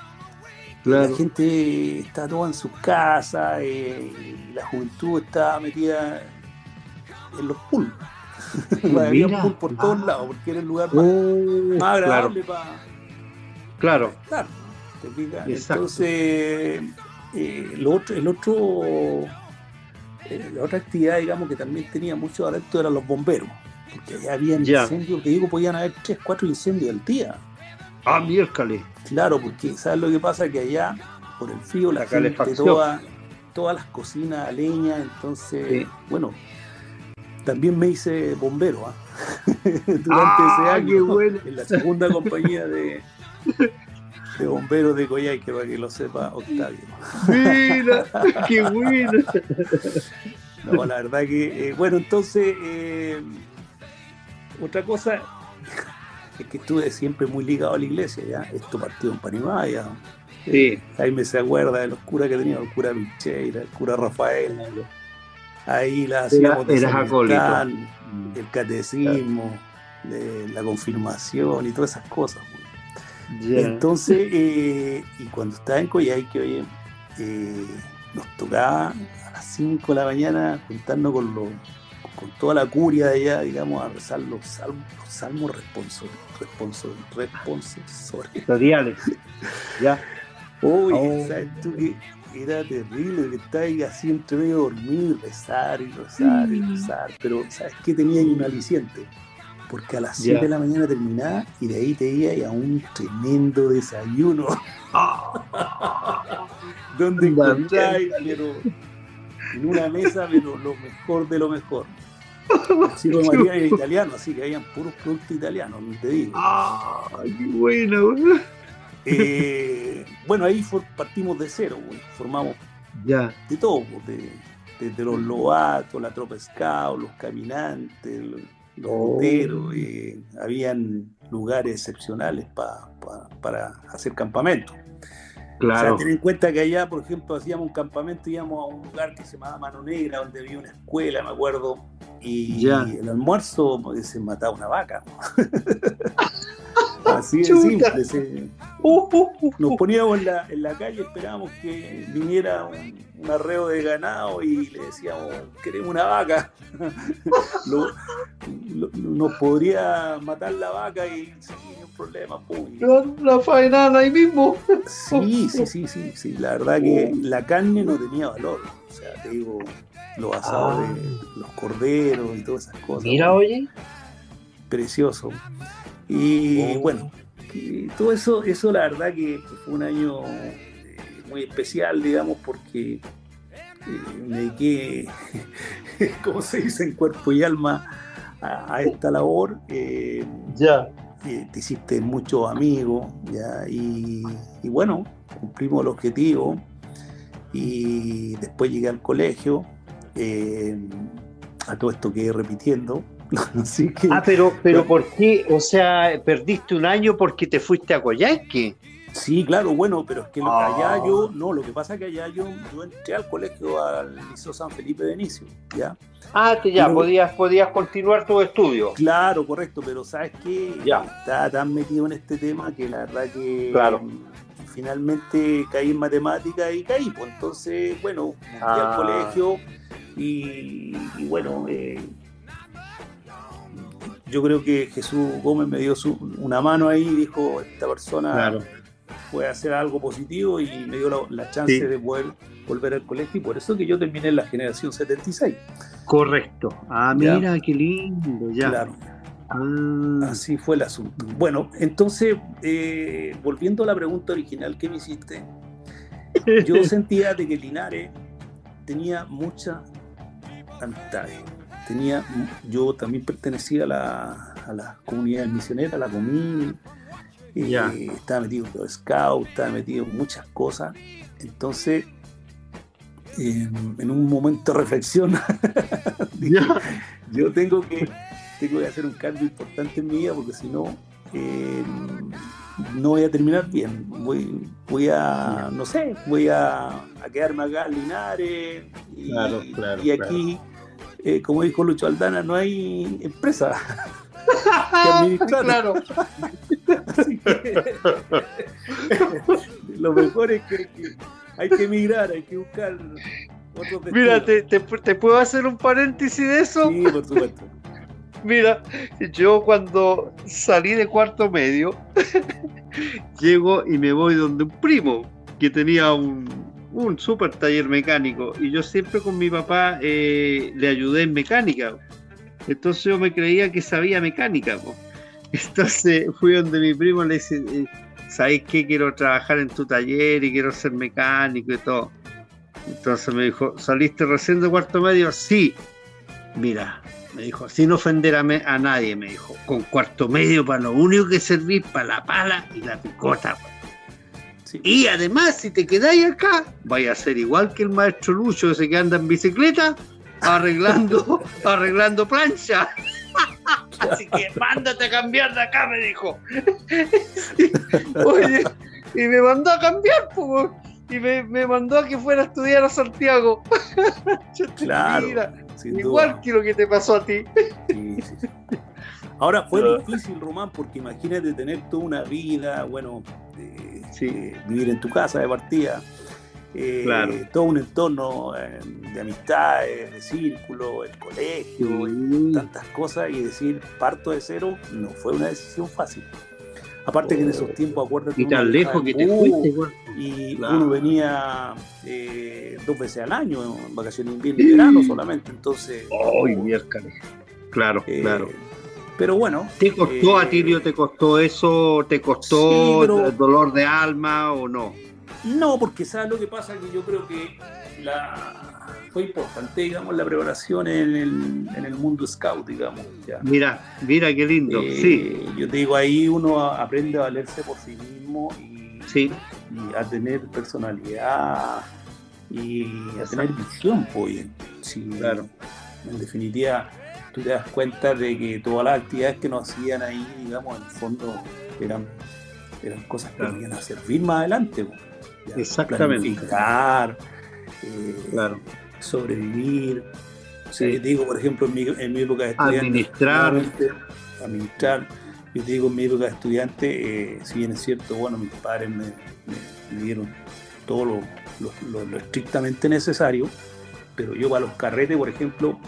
la gente está toda en sus casas, eh, la juventud está metida en los pools. Había un pool por todos ah. lados, porque era el lugar más, oh, agradable para claro. estar. Entonces, eh, lo otro, el otro, eh, la otra actividad, digamos, que también tenía mucho adeptos eran los bomberos, porque allá había incendios, que digo, podían haber tres, cuatro incendios al día. Ah, miércoles. Claro, porque ¿sabes lo que pasa? Que allá, por el frío, la, gente toda, todas las cocinas a leña, entonces, bueno, también me hice bombero ¿ah? durante ese ah, año en la segunda compañía de, de bomberos de Coyhaique, para que lo sepa Octavio. Mira, qué bueno. No, la verdad que, eh, bueno, entonces, eh, otra cosa, es que estuve siempre muy ligado a la iglesia, ¿ya? Esto partió en Panimaya. Sí. Ahí me se acuerda de los curas que tenía, el cura Micheira, el cura Rafael. Ahí la hacíamos de el catecismo, la confirmación y todas esas cosas. Entonces, eh, y cuando estaba en Coyhaique, oye, eh, nos tocaba a las 5 de la mañana juntarnos con los con toda la curia de allá, digamos, a rezar los salmos, los salmos responsoriales. Responsoriales. ya. Uy, oh. ¿sabes tú que era terrible que estáis así entre medio dormir, rezar y rezar y mm. rezar? Pero, ¿sabes qué? Tenía ahí un aliciente. Porque a las 7 de la mañana terminaba y de ahí te iba a un tremendo desayuno. donde encontráis, pero en una mesa, pero lo mejor de lo mejor. Ciro María era italiano, así que habían puros productos italianos, ni te digo. ¡Ah, qué bueno! Eh, bueno, ahí partimos de cero, formamos ya. de todo, desde los loatos, la tropa scout, los caminantes, los, oh. eh, habían lugares excepcionales para hacer campamentos. Claro. O sea, ten en cuenta que allá, por ejemplo, hacíamos un campamento, íbamos a un lugar que se llamaba Mano Negra, donde había una escuela, me acuerdo, y el almuerzo pues, se mataba una vaca. Así de simple. Uh, uh, uh, nos poníamos en la, en la calle, esperábamos que viniera un, arreo de ganado y le decíamos, queremos una vaca. nos podría matar la vaca y sin ningún problema. La faena ahí mismo. sí, sí, sí, sí, sí. La verdad que la carne no tenía valor. O sea, te digo, los asados de ah. los corderos y todas esas cosas. Mira, oye. Precioso. Y bueno, todo eso, eso la verdad que fue un año eh, muy especial, digamos, porque eh, me dediqué, como se dice, en cuerpo y alma a, esta labor. Eh, ya. te hiciste muchos amigos, ya, y, bueno, cumplimos el objetivo. Y después llegué al colegio, a todo esto que repitiendo, Ah, pero, pero ¿por qué? O sea, perdiste un año porque te fuiste a Coyhaique. Sí, claro, bueno, pero es que allá yo, no, lo que pasa es que allá yo, yo entré al colegio al Liceo San Felipe de Inicio, ¿ya? Ah, que ya, podías, podías continuar tu estudio. Claro, correcto, pero sabes que ya. estaba tan metido en este tema que la verdad que claro. finalmente caí en matemática y caí, pues entonces, bueno, entré al Ah. colegio y, y bueno, eh, yo creo que Jesús Gómez me dio su- una mano ahí y dijo, esta persona Claro. puede hacer algo positivo y me dio la, la chance Sí. de poder volver al colegio y por eso que yo terminé en la generación 76. Correcto. Ah, Ya. mira, qué lindo, ya. Claro, Ah, así fue el asunto. Bueno, entonces, eh, volviendo a la pregunta original que me hiciste, yo sentía de que Linares tenía muchas amistades. Tenía, yo también pertenecía a la, a la comunidad misionera, a la común, eh, Ya. estaba metido en los scouts, estaba metido en muchas cosas. Entonces, eh, en un momento de reflexión, dije, yo tengo que, tengo que hacer un cambio importante en mi vida porque si no, eh, no voy a terminar bien. Voy, voy a, no sé, voy a, a quedarme acá en Linares. Y, Claro, claro, y aquí, eh, como dijo Lucho Aldana, no hay empresa. que administrar. claro. Así que, lo mejor es que, que hay que emigrar, hay que buscar otros Mira, te, te, te puedo hacer un paréntesis de eso. Sí, por supuesto. Mira, yo cuando salí de cuarto medio, llego y me voy donde un primo que tenía un, un super taller mecánico y yo siempre con mi papá eh, le ayudé en mecánica. Entonces yo me creía que sabía mecánica. Entonces fui donde mi primo le dice, eh, ¿sabes qué? Quiero trabajar en tu taller y quiero ser mecánico y todo. Entonces me dijo, ¿saliste recién de cuarto medio? Sí. Mira, me dijo, sin ofender a, nadie, me dijo, con cuarto medio para lo único que servís para la pala y la picota. Sí. Y además, si te quedáis acá, vaya a ser igual que el maestro Lucho ese que anda en bicicleta, arreglando, arreglando plancha. Así que mándate a cambiar de acá, me dijo. Oye, y me mandó a cambiar, pues, y me, me mandó a que fuera a estudiar a Santiago. Yo te- Claro, mira, igual duda. que lo que te pasó a ti. Sí, sí, sí. Ahora fue difícil, Román, porque imagínate tener toda una vida, bueno, eh, Sí. vivir en tu casa de partida, eh, Claro. todo un entorno eh, de amistades, de círculo, el colegio, y tantas cosas, y decir parto de cero no fue una decisión fácil. Aparte que en esos tiempos, acuérdate. Y tan lejos que te fuiste, y Claro. uno venía eh, dos veces al año, en vacaciones de invierno y verano solamente, entonces. Ay, miércoles. Claro, eh, claro. Pero bueno. ¿Te costó, eh, Atilio, te costó eso? ¿Te costó Sí, pero- el dolor de alma o no? No, porque sabes lo que pasa que yo creo que la fue importante, digamos, la preparación en el, en el mundo scout, digamos. ya. Mira, mira qué lindo. Eh, sí, Yo te digo, ahí uno a- aprende a valerse por sí mismo y, sí, y a tener personalidad y a tener visión, pues. Sí, Claro. En definitiva, tú te das cuenta de que todas las actividades que nos hacían ahí, digamos, en el fondo eran, eran cosas que Claro. venían a servir más adelante. Ya, Exactamente. Planificar, eh, claro. sobrevivir. O sea, Sí. digo, por ejemplo, en mi, en mi época de estudiante, Administrar. administrar. Yo te digo, en mi época de estudiante, eh, si bien es cierto, bueno, mis padres me, me- me dieron todo lo, lo- lo- lo estrictamente necesario, pero yo para los carretes, por ejemplo,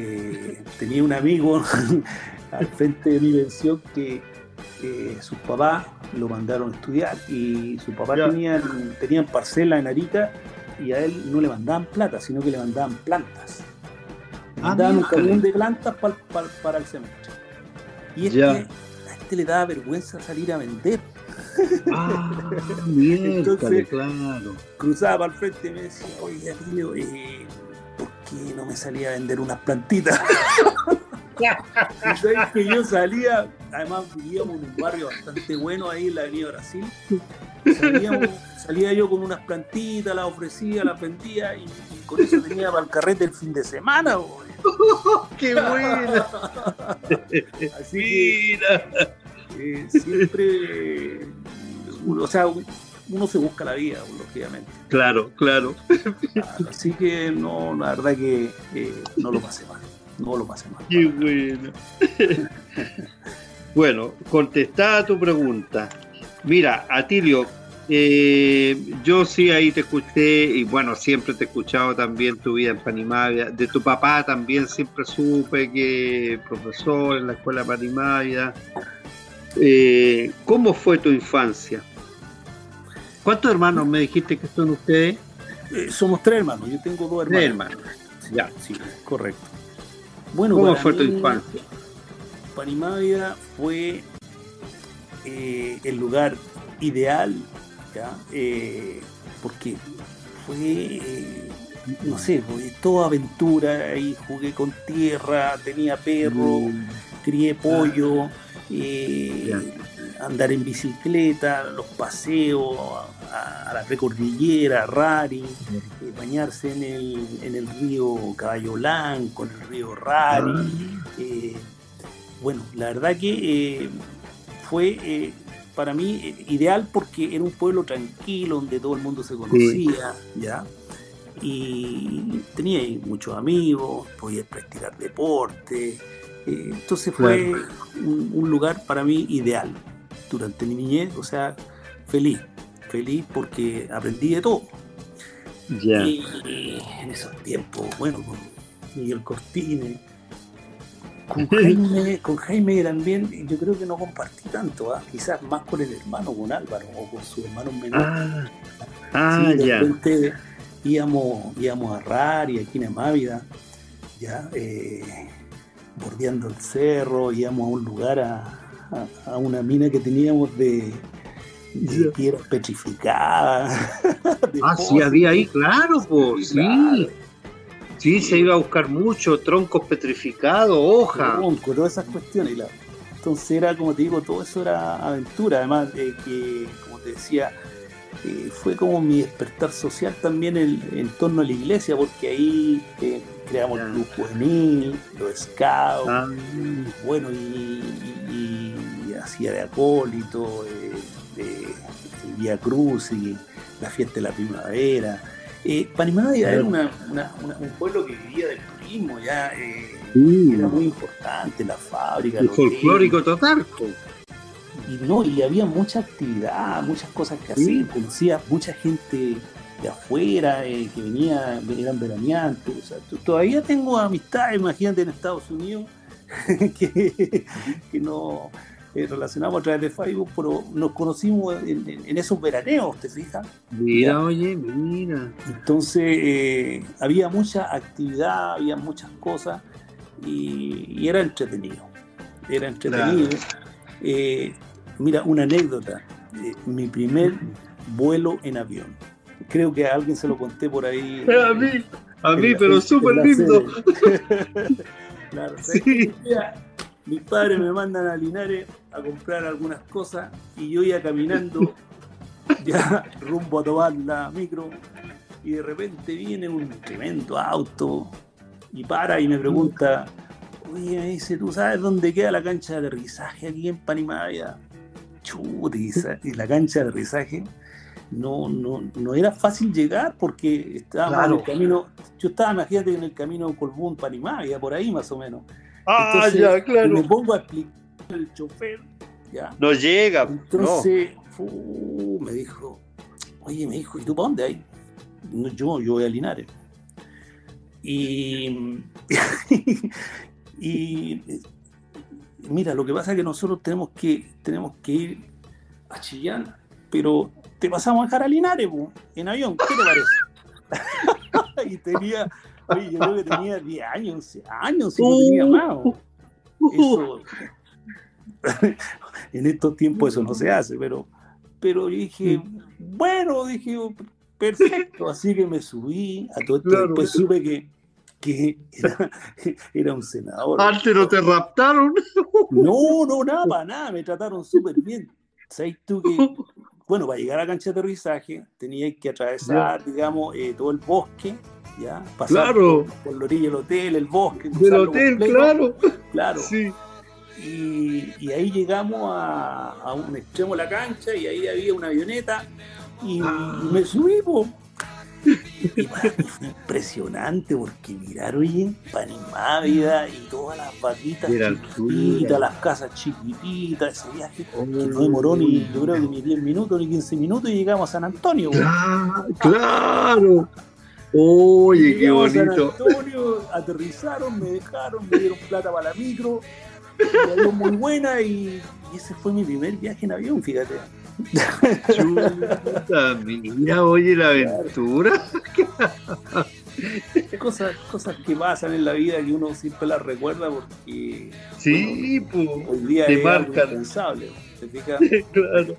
eh, tenía un amigo al frente de mi pensión que eh, sus papás lo mandaron a estudiar y sus papás tenían, tenían parcela en Arica y a él no le mandaban plata, sino que le mandaban plantas. Le Ah, mandaban un camión de plantas pal- pal- para el semestre. Y este, Ya. a este le daba vergüenza salir a vender. Ah, Entonces- claro. Cruzaba para el frente y me decía, oye, Emilio, eh, ¿por qué no me salía a vender unas plantitas? Y sabes que yo salía, además vivíamos en un barrio bastante bueno ahí en la Avenida Brasil. Salíamos- salía yo con unas plantitas, las ofrecía, las vendía y, y con eso tenía para el carrete el fin de semana. ¡Qué buena! Así que eh, siempre o sea, uno se busca la vida, lógicamente. Claro, claro. Así que no, la verdad que no lo pasé mal. No lo pasé mal. Qué bueno. bueno, contestada tu pregunta. Mira, Atilio, eh, yo sí ahí te escuché y bueno, siempre te he escuchado también tu vida en Panimavia. De tu papá también siempre supe que profesor en la escuela Panimavia. Eh, ¿Cómo fue tu infancia? ¿Cuántos hermanos me dijiste que son ustedes? Eh, somos tres hermanos, yo tengo dos hermanos. Tres hermanos, ya. Sí, correcto. Bueno, ¿Cómo fue tu infancia? Panimavia fue el lugar ideal eh, porque fue, no sé, toda aventura, ahí jugué con tierra, tenía perro, mm. crié pollo, eh, andar en bicicleta, los paseos a, la precordillera, Rari, eh, bañarse en el, en el río Caballo Blanco, en el río Rari. Ah. bueno, la verdad que fue para mí eh, ideal porque era un pueblo tranquilo donde todo el mundo se conocía, ¿ya? Y tenía muchos amigos, podía practicar deporte. Eh, entonces fue un, lugar para mí ideal durante mi niñez, o sea, feliz, feliz porque aprendí de todo. Y, en esos tiempos, bueno, con Miguel Cortines, con Jaime, con Jaime también yo creo que no compartí tanto, ¿ah? quizás más con el hermano, con Álvaro o con su hermano menor. Ah, ah ya. íbamos, íbamos a RAR y aquí en Amávida, ya, eh, bordeando el cerro, íbamos a un lugar, a, una mina que teníamos de, de piedras petrificadas. ah, sí, había ahí, claro, pues, sí. Sí, se iba a buscar mucho, troncos petrificados, hoja. Tronco, todas esas cuestiones. Entonces era, como te digo, todo eso era aventura. Además, de que, como te decía, eh, fue como mi despertar social también en, torno a la iglesia, porque ahí eh, creamos el grupo juvenil, los scouts, ah. bueno, y, hacía de acólito, eh, de, Vía Cruz y la fiesta de la primavera eh, era un pueblo que vivía del turismo, ya eh, era muy importante, la fábrica. El folclórico total. Y no, y había mucha actividad, muchas cosas que hacer, conocía mucha gente de afuera eh, que venía, eran veraneantes. O sea, todavía tengo amistad, imagínate, en Estados Unidos, que, que no eh, relacionamos a través de Facebook, pero nos conocimos en, esos veraneos, ¿te fijas? Mira, oye, mira. Entonces eh, había mucha actividad, había muchas cosas y, era entretenido. Era entretenido. Eh, mira, una anécdota. mi primer vuelo en avión. Creo que a alguien se lo conté por ahí. A mí, a mí, pero súper lindo. claro, sí mis padres me mandan a Linares a comprar algunas cosas y yo iba caminando ya rumbo a tomar la micro y de repente viene un tremendo auto y para y me pregunta, oye, me dice, ¿tú sabes dónde queda la cancha de aterrizaje aquí en Panimavia? Chuta, y la cancha de aterrizaje no, no, no era fácil llegar porque estaba en el camino, yo estaba, imagínate, en el camino Colbún, Panimavia, por ahí más o menos. Ah, ya, claro. Me pongo a explicar al chofer, ya. No llega. Entonces, me dijo, oye, me dijo, ¿y tú para dónde hay? yo, yo voy a Linares. Y, y mira, lo que pasa es que nosotros tenemos que, tenemos que ir a Chillán, pero te pasamos a dejar a Linares, en avión, ¿qué te parece? y tenía Oye, yo creo que tenía 10 años, 11 años, si no tenía uh. más. Eso, en estos tiempos eso no se hace, pero, pero dije, bueno, dije, perfecto, así que me subí, a todo esto después supe que, que era, era, un senador. ¿Antes no te raptaron? No, no, nada, nada, me trataron súper bien. ¿Sabes tú que, bueno, para llegar a la cancha de aterrizaje tenía que atravesar, digamos, eh, todo el bosque ¿ya? Pasar claro. por, la orilla del hotel, el bosque. Del hotel, claro. Claro. Sí. y, ahí llegamos a, un extremo de la cancha y ahí había una avioneta y, ah. me subí, Y para mí fue impresionante porque mirar, oye, Panimávida y todas las vaquitas chiquititas, las casas chiquititas, ese viaje que no demoró ni, yo creo que ni 10 minutos ni 15 minutos y llegamos a San Antonio. claro. Oye, qué bonito. San Antonio, aterrizaron, me dejaron, me dieron plata para la micro, me muy buena y, ese fue mi primer viaje en avión, fíjate. Chuta, mira, oye, la aventura. cosas, cosas que pasan en la vida que uno siempre las recuerda porque sí, pues, hoy día te es marcan. claro.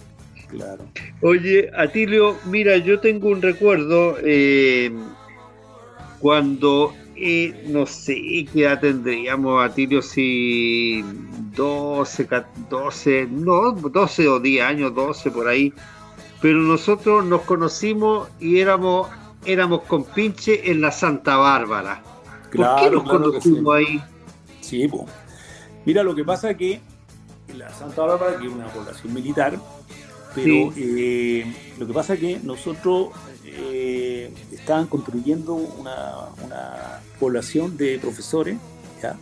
Claro. Oye, Atilio, mira, yo tengo un recuerdo eh, cuando, eh, no sé qué edad tendríamos, Atilio, si 12, 12, no, 12 o 10 años, 12 por ahí, pero nosotros nos conocimos y éramos, éramos compinche en la Santa Bárbara. ¿Por qué nos conocimos ahí? Sí, pues. Mira, lo que pasa es que la Santa Bárbara, que es una población militar, pero eh, lo que pasa es que nosotros eh, estaban construyendo una, población de profesores, ¿ya?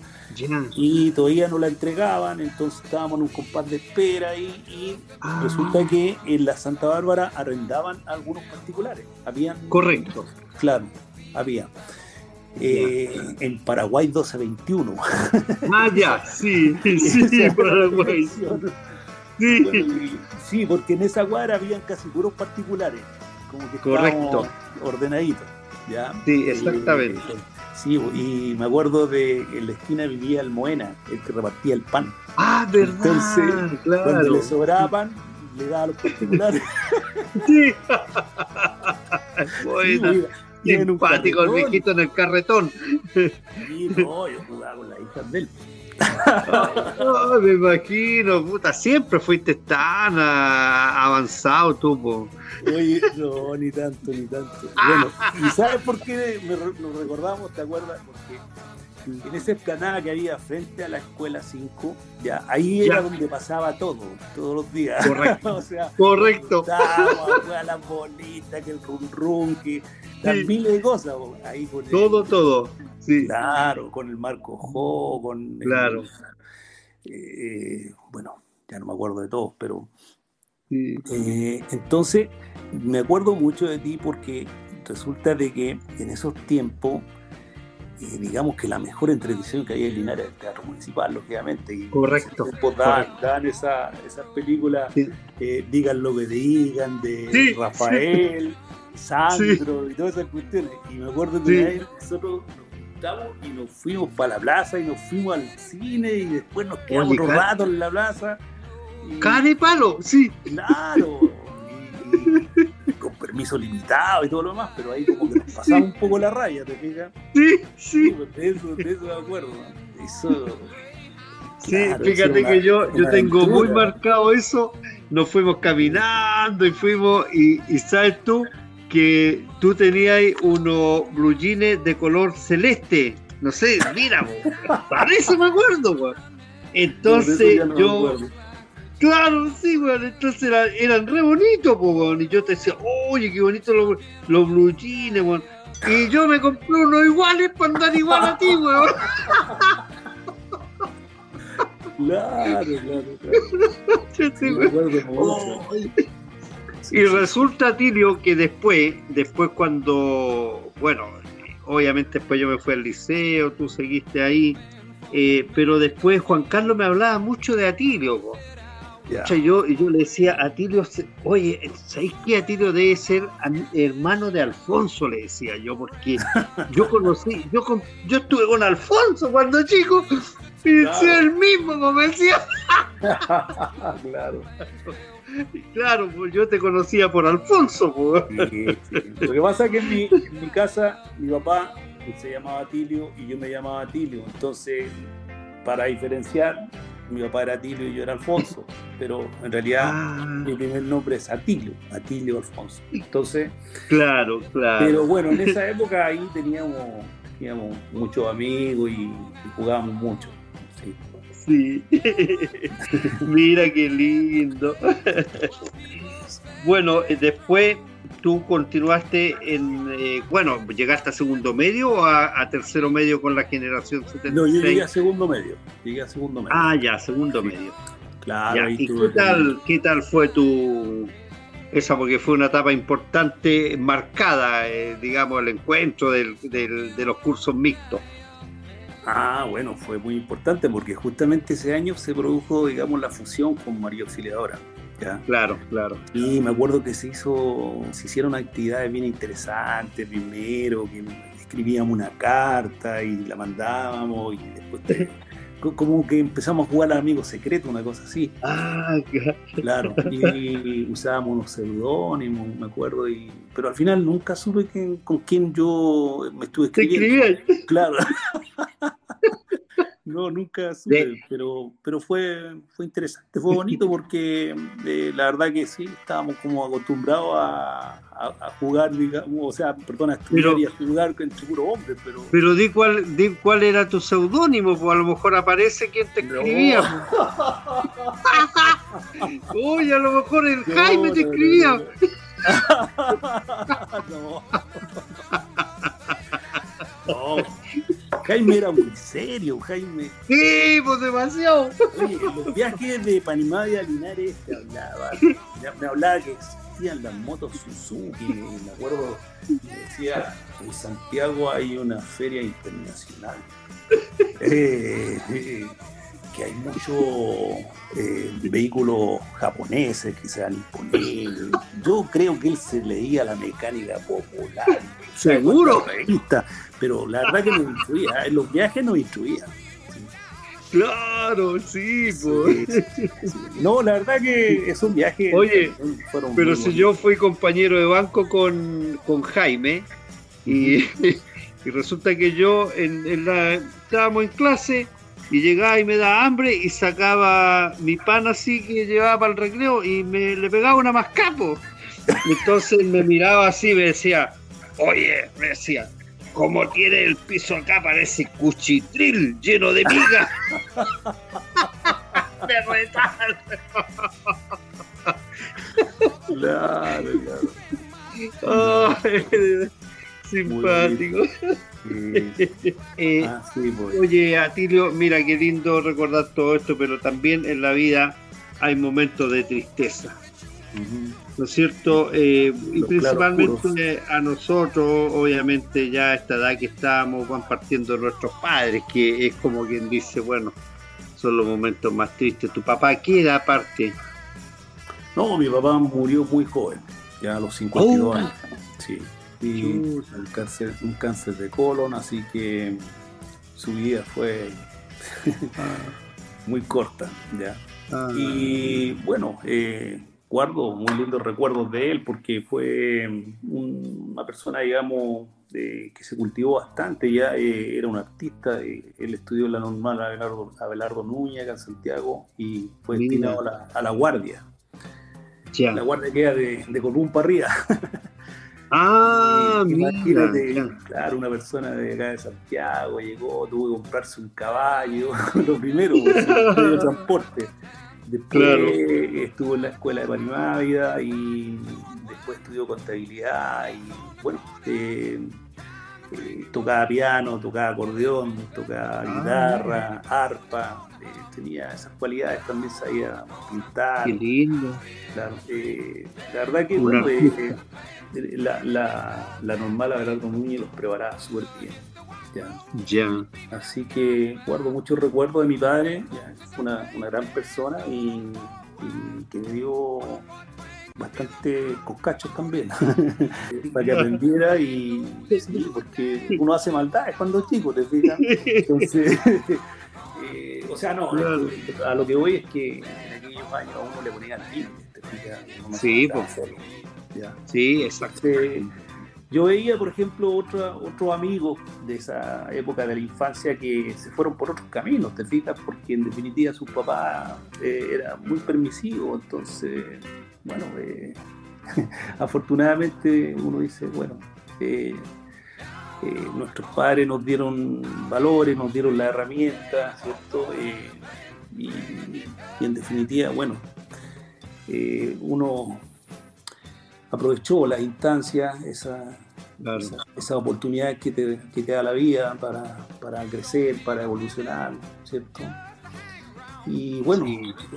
y todavía no la entregaban, entonces estábamos en un compás de espera y, ah. resulta que en la Santa Bárbara arrendaban algunos particulares. Habían, Correcto. Claro, había. Eh, en Paraguay 1221. Ah, ya, sí, sí, Paraguay. Sí. sí, porque en esa guara habían casi puros particulares como que Correcto. ordenadito. ¿ya? Sí, exactamente. sí, y me acuerdo de en la esquina vivía el Moena, el que repartía el pan. Ah, verdad. Entonces, claro. cuando le sobraba pan, le daba a los particulares. sí. bueno. Sí, Simpático el viejito en el carretón. Sí, no, yo jugaba con la hija de él. me imagino, puta, siempre fuiste tan ah, avanzado tú, Oye, no, ni tanto, ni tanto. Bueno, ¿y sabes por qué nos recordamos? ¿Te acuerdas? Porque en esa esplanada que había frente a la escuela 5, ya, ahí era donde pasaba todo, todos los días. Correcto. o sea, Correcto. las bolitas, que el rum rum, que las miles de cosas. Ahí todo, todo. Claro, con el Marco Jo, con. Claro. Eh, bueno, ya no me acuerdo de todos, pero. Eh, entonces, me acuerdo mucho de ti porque resulta de que en esos tiempos, eh, digamos que la mejor entretención que había en Linares era el teatro municipal, lógicamente. Correcto. Dan, esas películas, digan lo que digan, de Rafael, Sandro y todas esas cuestiones. Y me acuerdo que nosotros y nos fuimos para la plaza y nos fuimos al cine y después nos quedamos un rato en la plaza. Y... palo! Sí. Claro. Y, con permiso limitado y todo lo demás, pero ahí como que nos pasaba un poco la raya, ¿te fijas? Sí, sí. De, eso, de eso me acuerdo. Eso. Sí, fíjate que yo, yo tengo muy marcado eso. Nos fuimos caminando y fuimos, y, y sabes tú, que tú tenías unos blue jeans de color celeste. No sé, mira, para eso me acuerdo, Entonces yo. Claro, sí, weón. Entonces eran re bonitos, weón. Y yo te decía, oye, qué bonitos los, los blue jeans, weón. Y yo me compré unos iguales para andar igual a ti, weón. Claro, claro, claro. Yo sí, me acuerdo mucho. Y resulta, Tilio, que después, después cuando, bueno, obviamente después yo me fui al liceo, tú seguiste ahí, eh, pero después Juan Carlos me hablaba mucho de Atilio. yo, yo le decía, Atilio, oye, ¿sabéis que Atilio debe ser hermano de Alfonso? Le decía yo, porque yo conocí, yo, yo estuve con Alfonso cuando chico, y decía el mismo, como me decía. claro. Claro, pues yo te conocía por Alfonso. Pues. Lo que pasa es que en mi, casa, mi papá se llamaba Atilio y yo me llamaba Atilio. Entonces, para diferenciar, mi papá era Atilio y yo era Alfonso. Pero en realidad, ah. mi primer nombre es Atilio, Atilio Alfonso. Entonces. Claro, claro. Pero bueno, en esa época ahí teníamos, teníamos muchos amigos y, jugábamos mucho. Sí. Mira qué lindo. bueno, eh, después tú continuaste en, eh, bueno, llegaste a segundo medio o a, tercero medio con la generación 76? No, yo llegué a segundo medio. Llegué a segundo medio. Ah, ya, segundo medio. Claro. ¿Y qué tal, qué tal fue tu, esa porque fue una etapa importante, marcada, eh, digamos, el encuentro del, de los cursos mixtos. Ah, bueno, fue muy importante porque justamente ese año se produjo, digamos, la fusión con María Auxiliadora. ¿ya? Claro, claro. Y me acuerdo que se hizo, se hicieron actividades bien interesantes. Primero, que escribíamos una carta y la mandábamos y después como que empezamos a jugar a amigos secretos, una cosa así. Ah, claro. Y usábamos unos seudónimos, me acuerdo, y, pero al final nunca supe con quién yo me estuve escribiendo. Claro. No, nunca supe, pero, pero fue, fue interesante, fue bonito porque eh, la verdad que sí, estábamos como acostumbrados a, jugar, digamos, o sea, perdón, a estudiar y a jugar entre puro hombre, pero... Pero di cuál, di cuál era tu seudónimo, pues a lo mejor aparece quien te escribía. Uy, a lo mejor el Jaime te escribía. no. no. Jaime era muy serio, Jaime. Sí, pues demasiado. Oye, los viajes de Panimá y a Linares te hablaba, me hablaba que existían las motos Suzuki, me acuerdo, me decía, en Santiago hay una feria internacional. Eh, eh, que hay muchos eh, vehículos japoneses que sean disponibles. Yo creo que él se leía la mecánica popular. Seguro. Pero la verdad que nos instruía. En los viajes nos instruía. Claro, sí, pues. No, la verdad que es un viaje. Oye, pero si yo fui compañero de banco con, con Jaime y, y, resulta que yo en, en la, estábamos en clase y llegaba y me daba hambre y sacaba mi pan así que llevaba para el recreo y me le pegaba una más capo. Entonces me miraba así y me decía, oye, me decía, como tiene el piso acá parece cuchitril lleno de migas. me retaron. claro, claro. simpático. Eh, ah. Oye, Atilio, mira qué lindo recordar todo esto, pero también en la vida hay momentos de tristeza. ¿No es cierto? Eh, y principalmente a nosotros, obviamente, ya a esta edad que estamos, van partiendo nuestros padres, que es como quien dice, bueno, son los momentos más tristes. ¿Tu papá qué edad aparte? No, mi papá murió muy joven, ya a los 52 años. Sí y un cáncer, un cáncer de colon, así que su vida fue muy corta, ¿ya? Ah. y bueno, eh, guardo muy lindos recuerdos de él porque fue una persona, digamos, que se cultivó bastante, ya eh, era un artista, eh, él estudió en la normal Abelardo, Abelardo Núñez acá en Santiago y fue destinado a la, Guardia. La Guardia queda de, de Colbún para arriba. Ah, imagínate, claro, una persona de acá de Santiago llegó, tuvo que comprarse un caballo, lo primero, el transporte. Después estuvo en la escuela de Panimávida y después estudió contabilidad y bueno, eh, eh, tocaba piano, tocaba acordeón, tocaba ah. guitarra, arpa, eh, tenía esas cualidades, también sabía pintar. Qué lindo. Claro, la verdad que bueno, la, la, la normal Abelardo Núñez los preparaba súper bien. Ya. Así que guardo muchos recuerdos de mi padre, fue una, una, gran persona y, que me dio bastante coscachos también para que aprendiera y porque uno hace maldades cuando es chico, te fijas. Entonces, eh, o sea, no, a lo que voy es que en aquellos años a uno le ponían límites, te fijas. sí, pues. Sí, exacto. Yo veía, por ejemplo, otros amigos de esa época de la infancia que se fueron por otros caminos, te fijas, porque en definitiva su papá eh, era muy permisivo, entonces, bueno, eh, afortunadamente uno dice, bueno, eh, nuestros padres nos dieron valores, nos dieron la herramienta, ¿cierto? y, en definitiva, bueno, uno aprovechó las instancias, esa, esa, oportunidad que te, que te, da la vida para, para, crecer, para evolucionar, ¿cierto? Y bueno,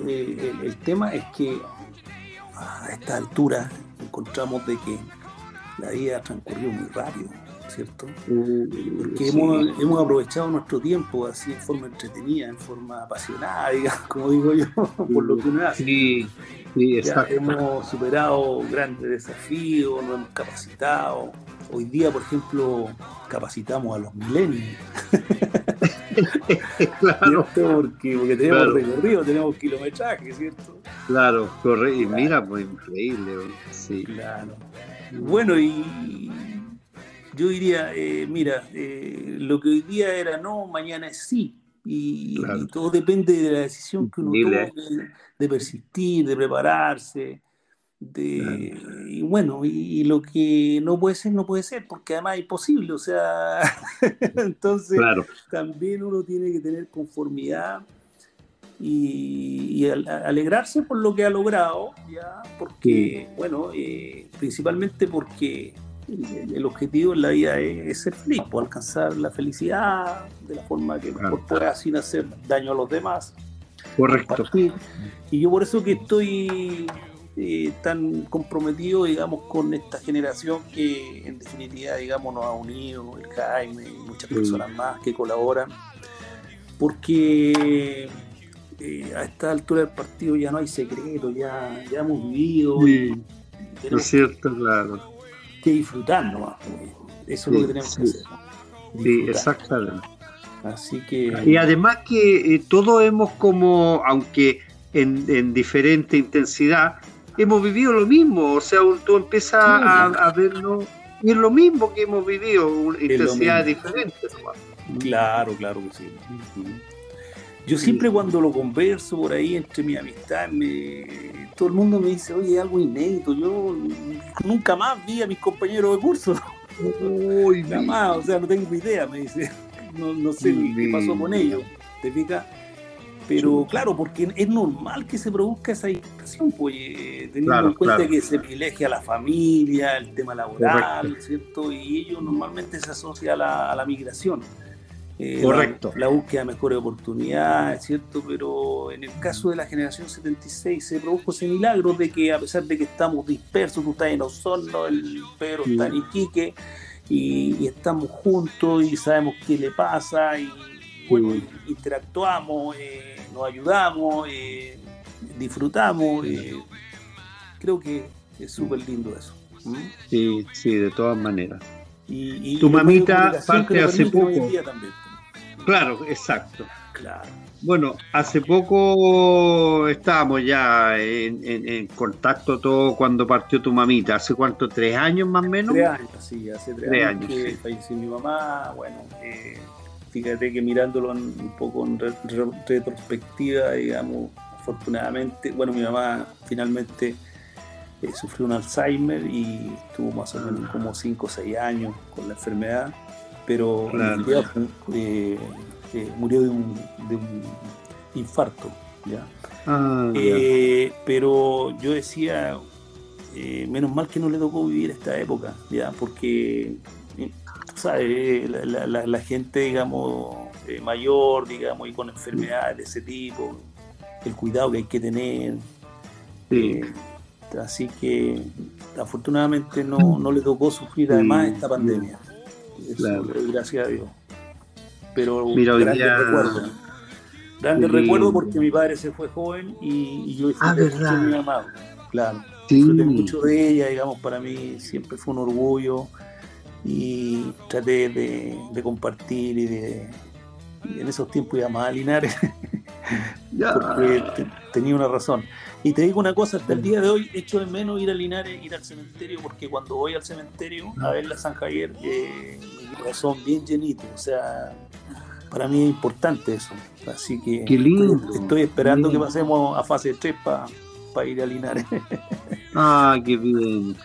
eh, el, tema es que a esta altura encontramos de que la vida transcurrió muy rápido, ¿cierto? Porque hemos, aprovechado nuestro tiempo así en forma entretenida, en forma apasionada, digamos, como digo yo, por lo que uno hace. Sí, sí, exacto. hemos superado grandes desafíos, nos hemos capacitado. Hoy día, por ejemplo, capacitamos a los millennials. claro. Porque, porque tenemos recorrido, tenemos kilometraje, ¿cierto? Claro, corre y mira, pues increíble. Sí. Claro. Bueno, y yo diría, eh, mira, eh, lo que hoy día era no, mañana es sí. Y, todo depende de la decisión que uno tome, de, persistir, de prepararse. De, y bueno, y, lo que no puede ser, no puede ser, porque además es imposible, o sea, entonces también uno tiene que tener conformidad y, alegrarse por lo que ha logrado, ya, porque, bueno, eh, principalmente porque el objetivo en la vida es, ser feliz, pues, alcanzar la felicidad de la forma que mejor pueda sin hacer daño a los demás. Correcto. Y yo por eso que estoy eh, tan comprometido, digamos, con esta generación que en definitiva, digamos, nos ha unido, el Jaime y muchas personas más que colaboran, porque eh, a esta altura del partido ya no hay secreto, ya, ya hemos vivido. es cierto, claro que disfrutar nomás. Eso es lo que tenemos que hacer. Sí, exactamente. Así que... Y además que eh, todos hemos como, aunque en, diferente intensidad, hemos vivido lo mismo. O sea, tú empiezas a, verlo y es lo mismo que hemos vivido, una intensidad diferente. Claro, claro que sí. Yo siempre cuando lo converso por ahí entre mi amistad, todo el mundo me dice, oye, algo inédito. Yo nunca más vi a mis compañeros de curso. Uy, nada más, o sea, no tengo idea, me dice. No, sé qué pasó con ellos, ¿te fijas? Pero claro, porque es normal que se produzca esa situación, pues, eh, teniendo en cuenta que se privilegia a la familia, el tema laboral, ¿cierto? Y ellos normalmente se asocia a la, a la migración. Eh, Correcto. La, búsqueda de mejores oportunidades, ¿cierto? Pero en el caso de la generación 76 se produjo ese milagro de que a pesar de que estamos dispersos, tú estás en Osorno, el Pedro está en Iquique, y, estamos juntos y sabemos qué le pasa, y bueno, interactuamos, eh, nos ayudamos, eh, disfrutamos. creo que es súper lindo eso. Sí, sí, de todas maneras. Y, tu mamita parte hace poco. Claro, exacto. Claro. Bueno, hace poco estábamos ya en, contacto todo cuando partió tu mamita. ¿Hace cuánto? ¿Tres años más o menos? Tres años, sí, hace tres, años, que falleció mi mamá. Bueno, eh, fíjate que mirándolo un poco en retrospectiva, digamos, afortunadamente, bueno, mi mamá finalmente eh, sufrió un Alzheimer y estuvo más o menos como cinco o seis años con la enfermedad pero eh, eh, murió de un, de un infarto. ¿ya? Ah, eh, pero yo decía, menos mal que no le tocó vivir esta época, ¿ya? porque ¿sabes? La, la, gente, digamos, mayor, digamos, y con enfermedades de ese tipo, el cuidado que hay que tener. así que afortunadamente no, no le tocó sufrir además esta pandemia gracias a Dios. Pero Mira, grande recuerdo. Grande recuerdo porque mi padre se fue joven y, yo ah, disfruté mucho de mi mamá. Claro. Disfruté mucho de ella, digamos, para mí siempre fue un orgullo y traté de, compartir y de. en esos tiempos más a Linares porque tenía una razón. Y te digo una cosa, hasta el día de hoy echo de menos ir a Linares, ir al cementerio, porque cuando voy al cementerio a ver la San Javier, eh, mi corazón bien llenito. O sea, para mí es importante eso. Así que estoy, esperando que pasemos a fase 3 para ir a Linares. ah, qué bien.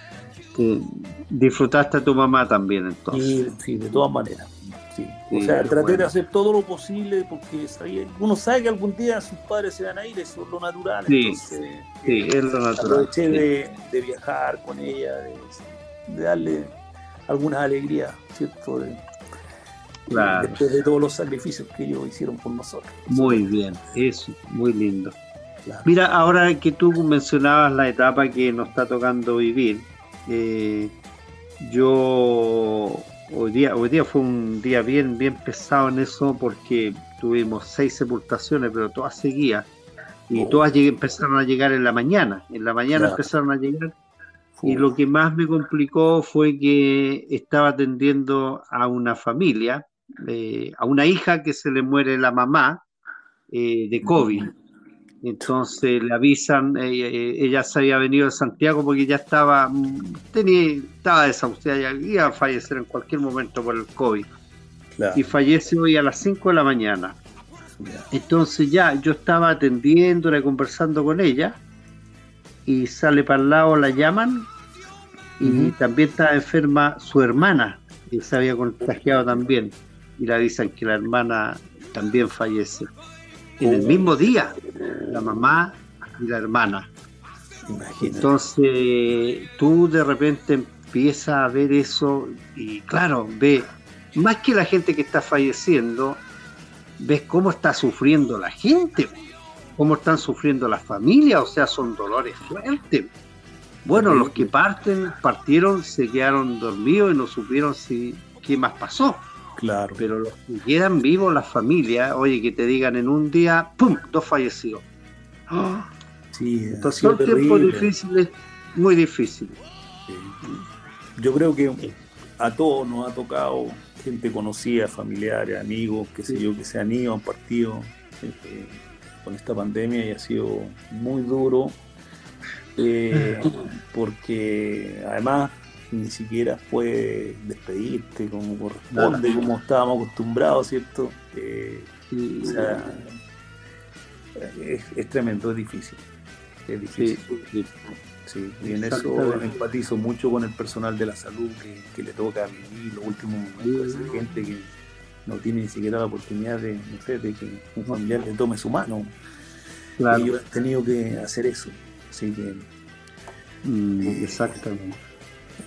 disfrutaste a tu mamá también entonces. Sí, sí de todas maneras. Sí. O sea, traté de hacer todo lo posible porque uno sabe que algún día sus padres se van a ir, eso es lo natural. Sí, sí eh, es lo natural. Aproveché de, de, viajar con ella, de, darle algunas alegrías, ¿cierto? De, claro. Después de todos los sacrificios que ellos hicieron por nosotros. Muy bien, eso, muy lindo. Mira, ahora que tú mencionabas la etapa que nos está tocando vivir, eh, yo hoy día, hoy día fue un día bien, bien pesado en eso porque tuvimos seis sepultaciones, pero todas seguían y oh. todas empezaron a llegar en la mañana. En la mañana empezaron a llegar y lo que más me complicó fue que estaba atendiendo a una familia, eh, a una hija que se le muere la mamá eh, de COVID. Entonces le avisan, ella, se había venido de Santiago porque ya estaba, mm, tenía, estaba desahuciada, ya iba a fallecer en cualquier momento por el COVID. Y fallece hoy a las 5 de la mañana. Entonces ya yo estaba atendiendo, conversando con ella, y sale para el lado, la llaman, y también estaba enferma su hermana, que se había contagiado también, y le avisan que la hermana también fallece en el mismo día, la mamá y la hermana. Entonces tú de repente empiezas a ver eso y claro, ve, más que la gente que está falleciendo, ves cómo está sufriendo la gente, cómo están sufriendo las familias, o sea, son dolores fuertes. Bueno, los que parten, partieron, se quedaron dormidos y no supieron si qué más pasó. Claro. Pero los que quedan vivos, las familias, oye, que te digan en un día, ¡pum! Dos fallecidos. Sí, Entonces son tiempos difíciles, muy difíciles. Yo creo que a todos nos ha tocado gente conocida, familiares, amigos, que sé yo, que se han ido, han partido este, con esta pandemia y ha sido muy duro. Eh, porque además ni siquiera fue despedirte como corresponde, como estábamos acostumbrados, ¿cierto? Eh, o sea, es, tremendo, es difícil. Es difícil. Sí, y en eso empatizo mucho con el personal de la salud que, le toca vivir los últimos momentos, esa gente que no tiene ni siquiera la oportunidad de, de que un familiar le tome su mano. Claro. Y yo he tenido que hacer eso. Así que. Mm, exactamente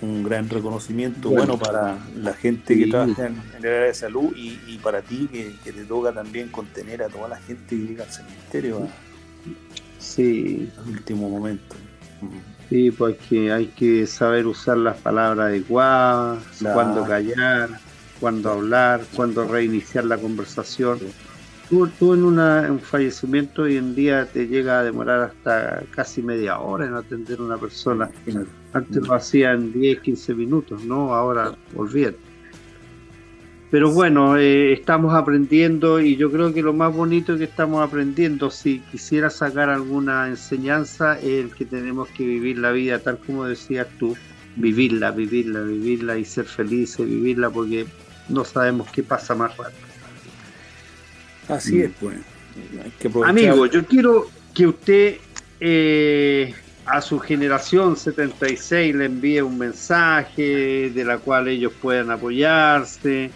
un gran reconocimiento bueno, para la gente que trabaja en, el área de salud y, para ti que, te toca también contener a toda la gente que llega al cementerio sí. al último momento. Sí, porque hay que saber usar las palabras adecuadas, cuándo callar, cuándo hablar, cuándo reiniciar la conversación. Tú, en un fallecimiento hoy en día te llega a demorar hasta casi media hora en atender a una persona. Antes lo hacían 10, 15 minutos, ¿no? Ahora olvídate. Pero bueno, eh, estamos aprendiendo y yo creo que lo más bonito que estamos aprendiendo, si quisiera sacar alguna enseñanza, es el que tenemos que vivir la vida tal como decías tú, vivirla, vivirla, vivirla y ser felices, vivirla porque no sabemos qué pasa más rápido. Así mm. es, pues. Amigo, yo quiero que usted eh, a su generación 76 le envíe un mensaje de la cual ellos puedan apoyarse,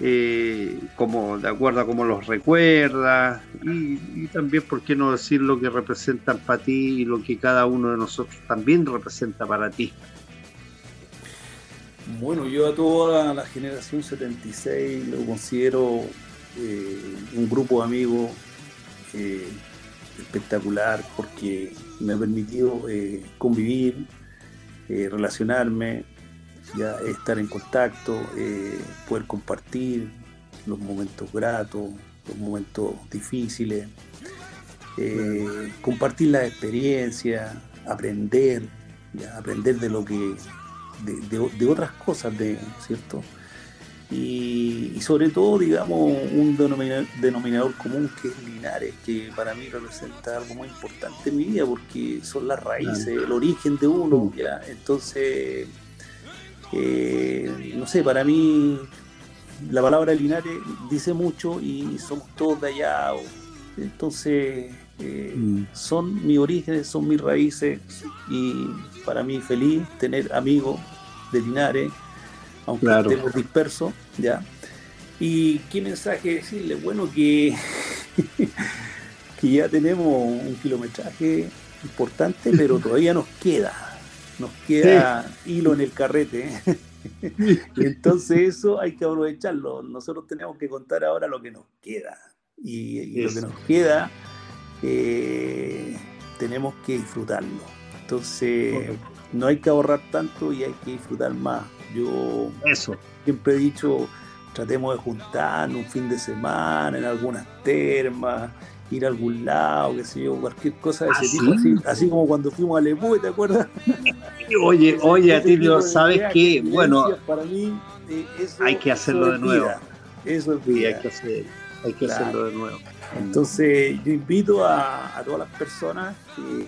eh, como de acuerdo a cómo los recuerda, y, también, ¿por qué no decir lo que representan para ti y lo que cada uno de nosotros también representa para ti? Bueno, yo a toda la generación 76 lo considero eh, un grupo de amigos eh, espectacular porque me ha permitido eh, convivir, relacionarme, ya estar en contacto, poder compartir los momentos gratos, los momentos difíciles, compartir la experiencia, aprender, aprender de lo que de otras cosas, de, ¿cierto? Y, sobre todo, digamos, un denominador, común que es Linares, que para mí representa algo muy importante en mi vida porque son las raíces, el origen de uno, ¿ya? Entonces, eh, no sé, para mí la palabra Linares dice mucho y somos todos de allá, entonces eh, mm. son mis orígenes, son mis raíces y para mí feliz tener amigos de Linares aunque estemos dispersos, ¿ya? ¿Y qué mensaje decirle? Bueno, que, que ya tenemos un kilometraje importante, pero todavía nos queda, nos queda hilo en el carrete. y entonces eso hay que aprovecharlo. Nosotros tenemos que contar ahora lo que nos queda. Y, lo que nos queda eh, tenemos que disfrutarlo. Entonces no hay que ahorrar tanto y hay que disfrutar más. Yo eso. siempre he dicho, tratemos de juntarnos un fin de semana en algunas termas, ir a algún lado, qué sé yo, cualquier cosa de ese ¿Ah, tipo, así, como cuando fuimos a Lepú, ¿te acuerdas? Oye, oye, Atilio, ¿sabes qué? Bueno, para mí eh, hay que hacerlo de nuevo. Eso es vida. hay que, hacer, hay que hacerlo de nuevo. Entonces, yo invito a, todas las personas que,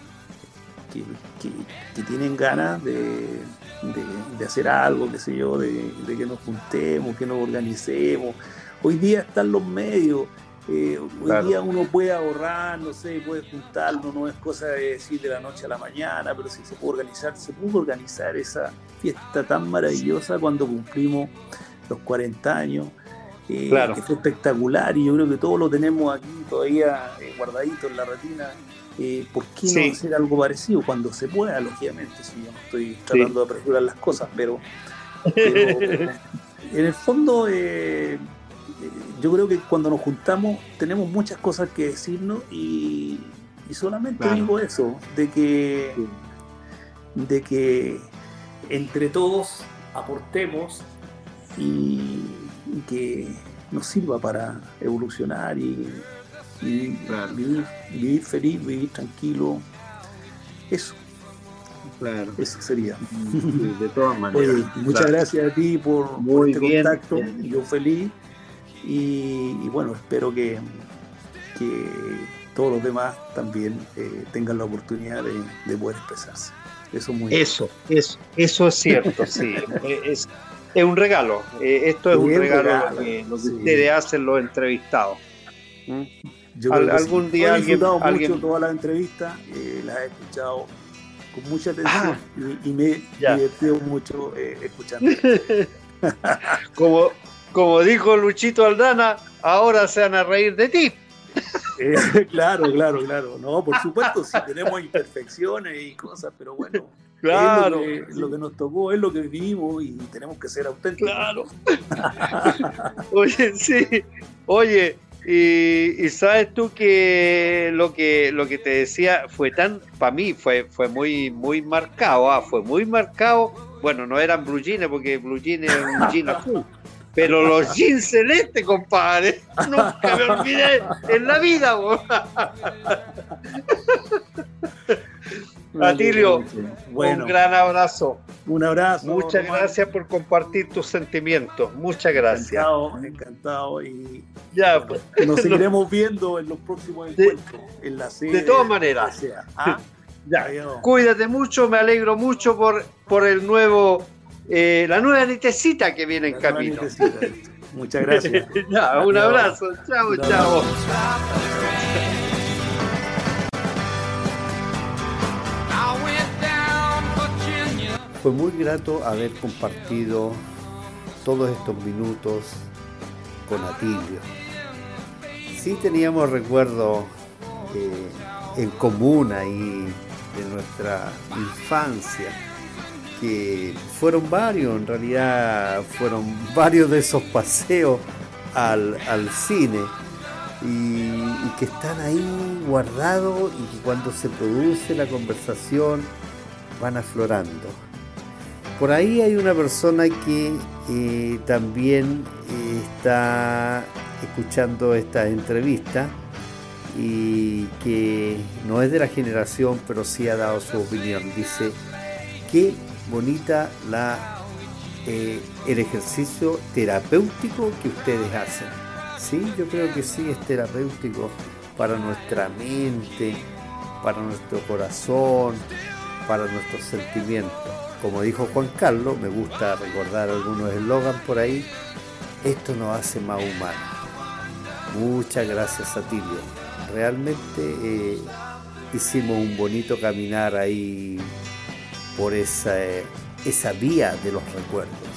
que, tienen ganas de, de, hacer algo, qué sé yo, de, que nos juntemos, que nos organicemos. Hoy día están los medios, eh, hoy día uno puede ahorrar, no sé, puede juntarlo, no es cosa de decir de la noche a la mañana, pero si se puede organizar, se pudo organizar esa fiesta tan maravillosa cuando cumplimos los 40 años. Eh, que fue espectacular y yo creo que todos lo tenemos aquí todavía eh, guardadito en la retina. ¿Por qué no hacer algo parecido cuando se pueda, lógicamente? Si yo no estoy tratando de apresurar las cosas, pero, en el fondo yo creo que cuando nos juntamos tenemos muchas cosas que decirnos y, solamente digo eso, de que, de que entre todos aportemos y, que nos sirva para evolucionar y, vivir, feliz, vivir tranquilo. Eso. Claro. Eso sería. de todas maneras. muchas gracias a ti por, este contacto. Yo feliz y, bueno, espero que, que, todos los demás también eh, tengan la oportunidad de, poder expresarse. Eso, muy eso, eso, eso es cierto, sí. es, es, un regalo. Eh, esto es un regalo, lo que, ustedes hacen los entrevistados. ¿Mm? Yo algún día he disfrutado mucho todas las entrevistas, eh, las he escuchado con mucha atención ah. y, me he divertido mucho escuchando. como, como dijo Luchito Aldana, ahora se van a reír de ti. Eh, claro, claro, claro. No, por supuesto, sí tenemos imperfecciones y cosas, pero bueno. Claro. lo, que, nos tocó, es lo que vivimos y tenemos que ser auténticos. Claro. Oye, sí. Oye, y, sabes tú que lo que lo que te decía fue tan, para mí fue, fue muy, muy marcado, ah, fue muy marcado. Bueno, no eran blue jeans porque blue jeans es un jean azul. Pero los jeans celestes, compadre, nunca me olvidé en la vida. Atilio, un gran abrazo. Un abrazo. Muchas gracias por compartir tus sentimientos. Muchas gracias. Encantado, encantado. Y ya, pues. nos seguiremos viendo en los próximos encuentros. En la serie, de todas maneras. ¿Ah? Ya. Cuídate mucho, me alegro mucho por, por el nuevo eh, la nueva netecita que viene en camino. Muchas gracias. un abrazo. Chao, chao. Fue muy grato haber compartido todos estos minutos con Atilio. Sí teníamos recuerdos eh, en común ahí de nuestra infancia que fueron varios, en realidad fueron varios de esos paseos al, cine y, que están ahí guardados y que cuando se produce la conversación van aflorando. Por ahí hay una persona que eh, también eh, está escuchando esta entrevista y que no es de la generación, pero sí ha dado su opinión. Dice, que bonita la, eh, el ejercicio terapéutico que ustedes hacen. Sí, yo creo que sí es terapéutico para nuestra mente, para nuestro corazón, para nuestros sentimientos. Como dijo Juan Carlos, me gusta recordar algunos eslogans por ahí, esto nos hace más humanos. Muchas gracias a Tilio. Realmente eh, hicimos un bonito caminar ahí por esa, esa vía de los recuerdos.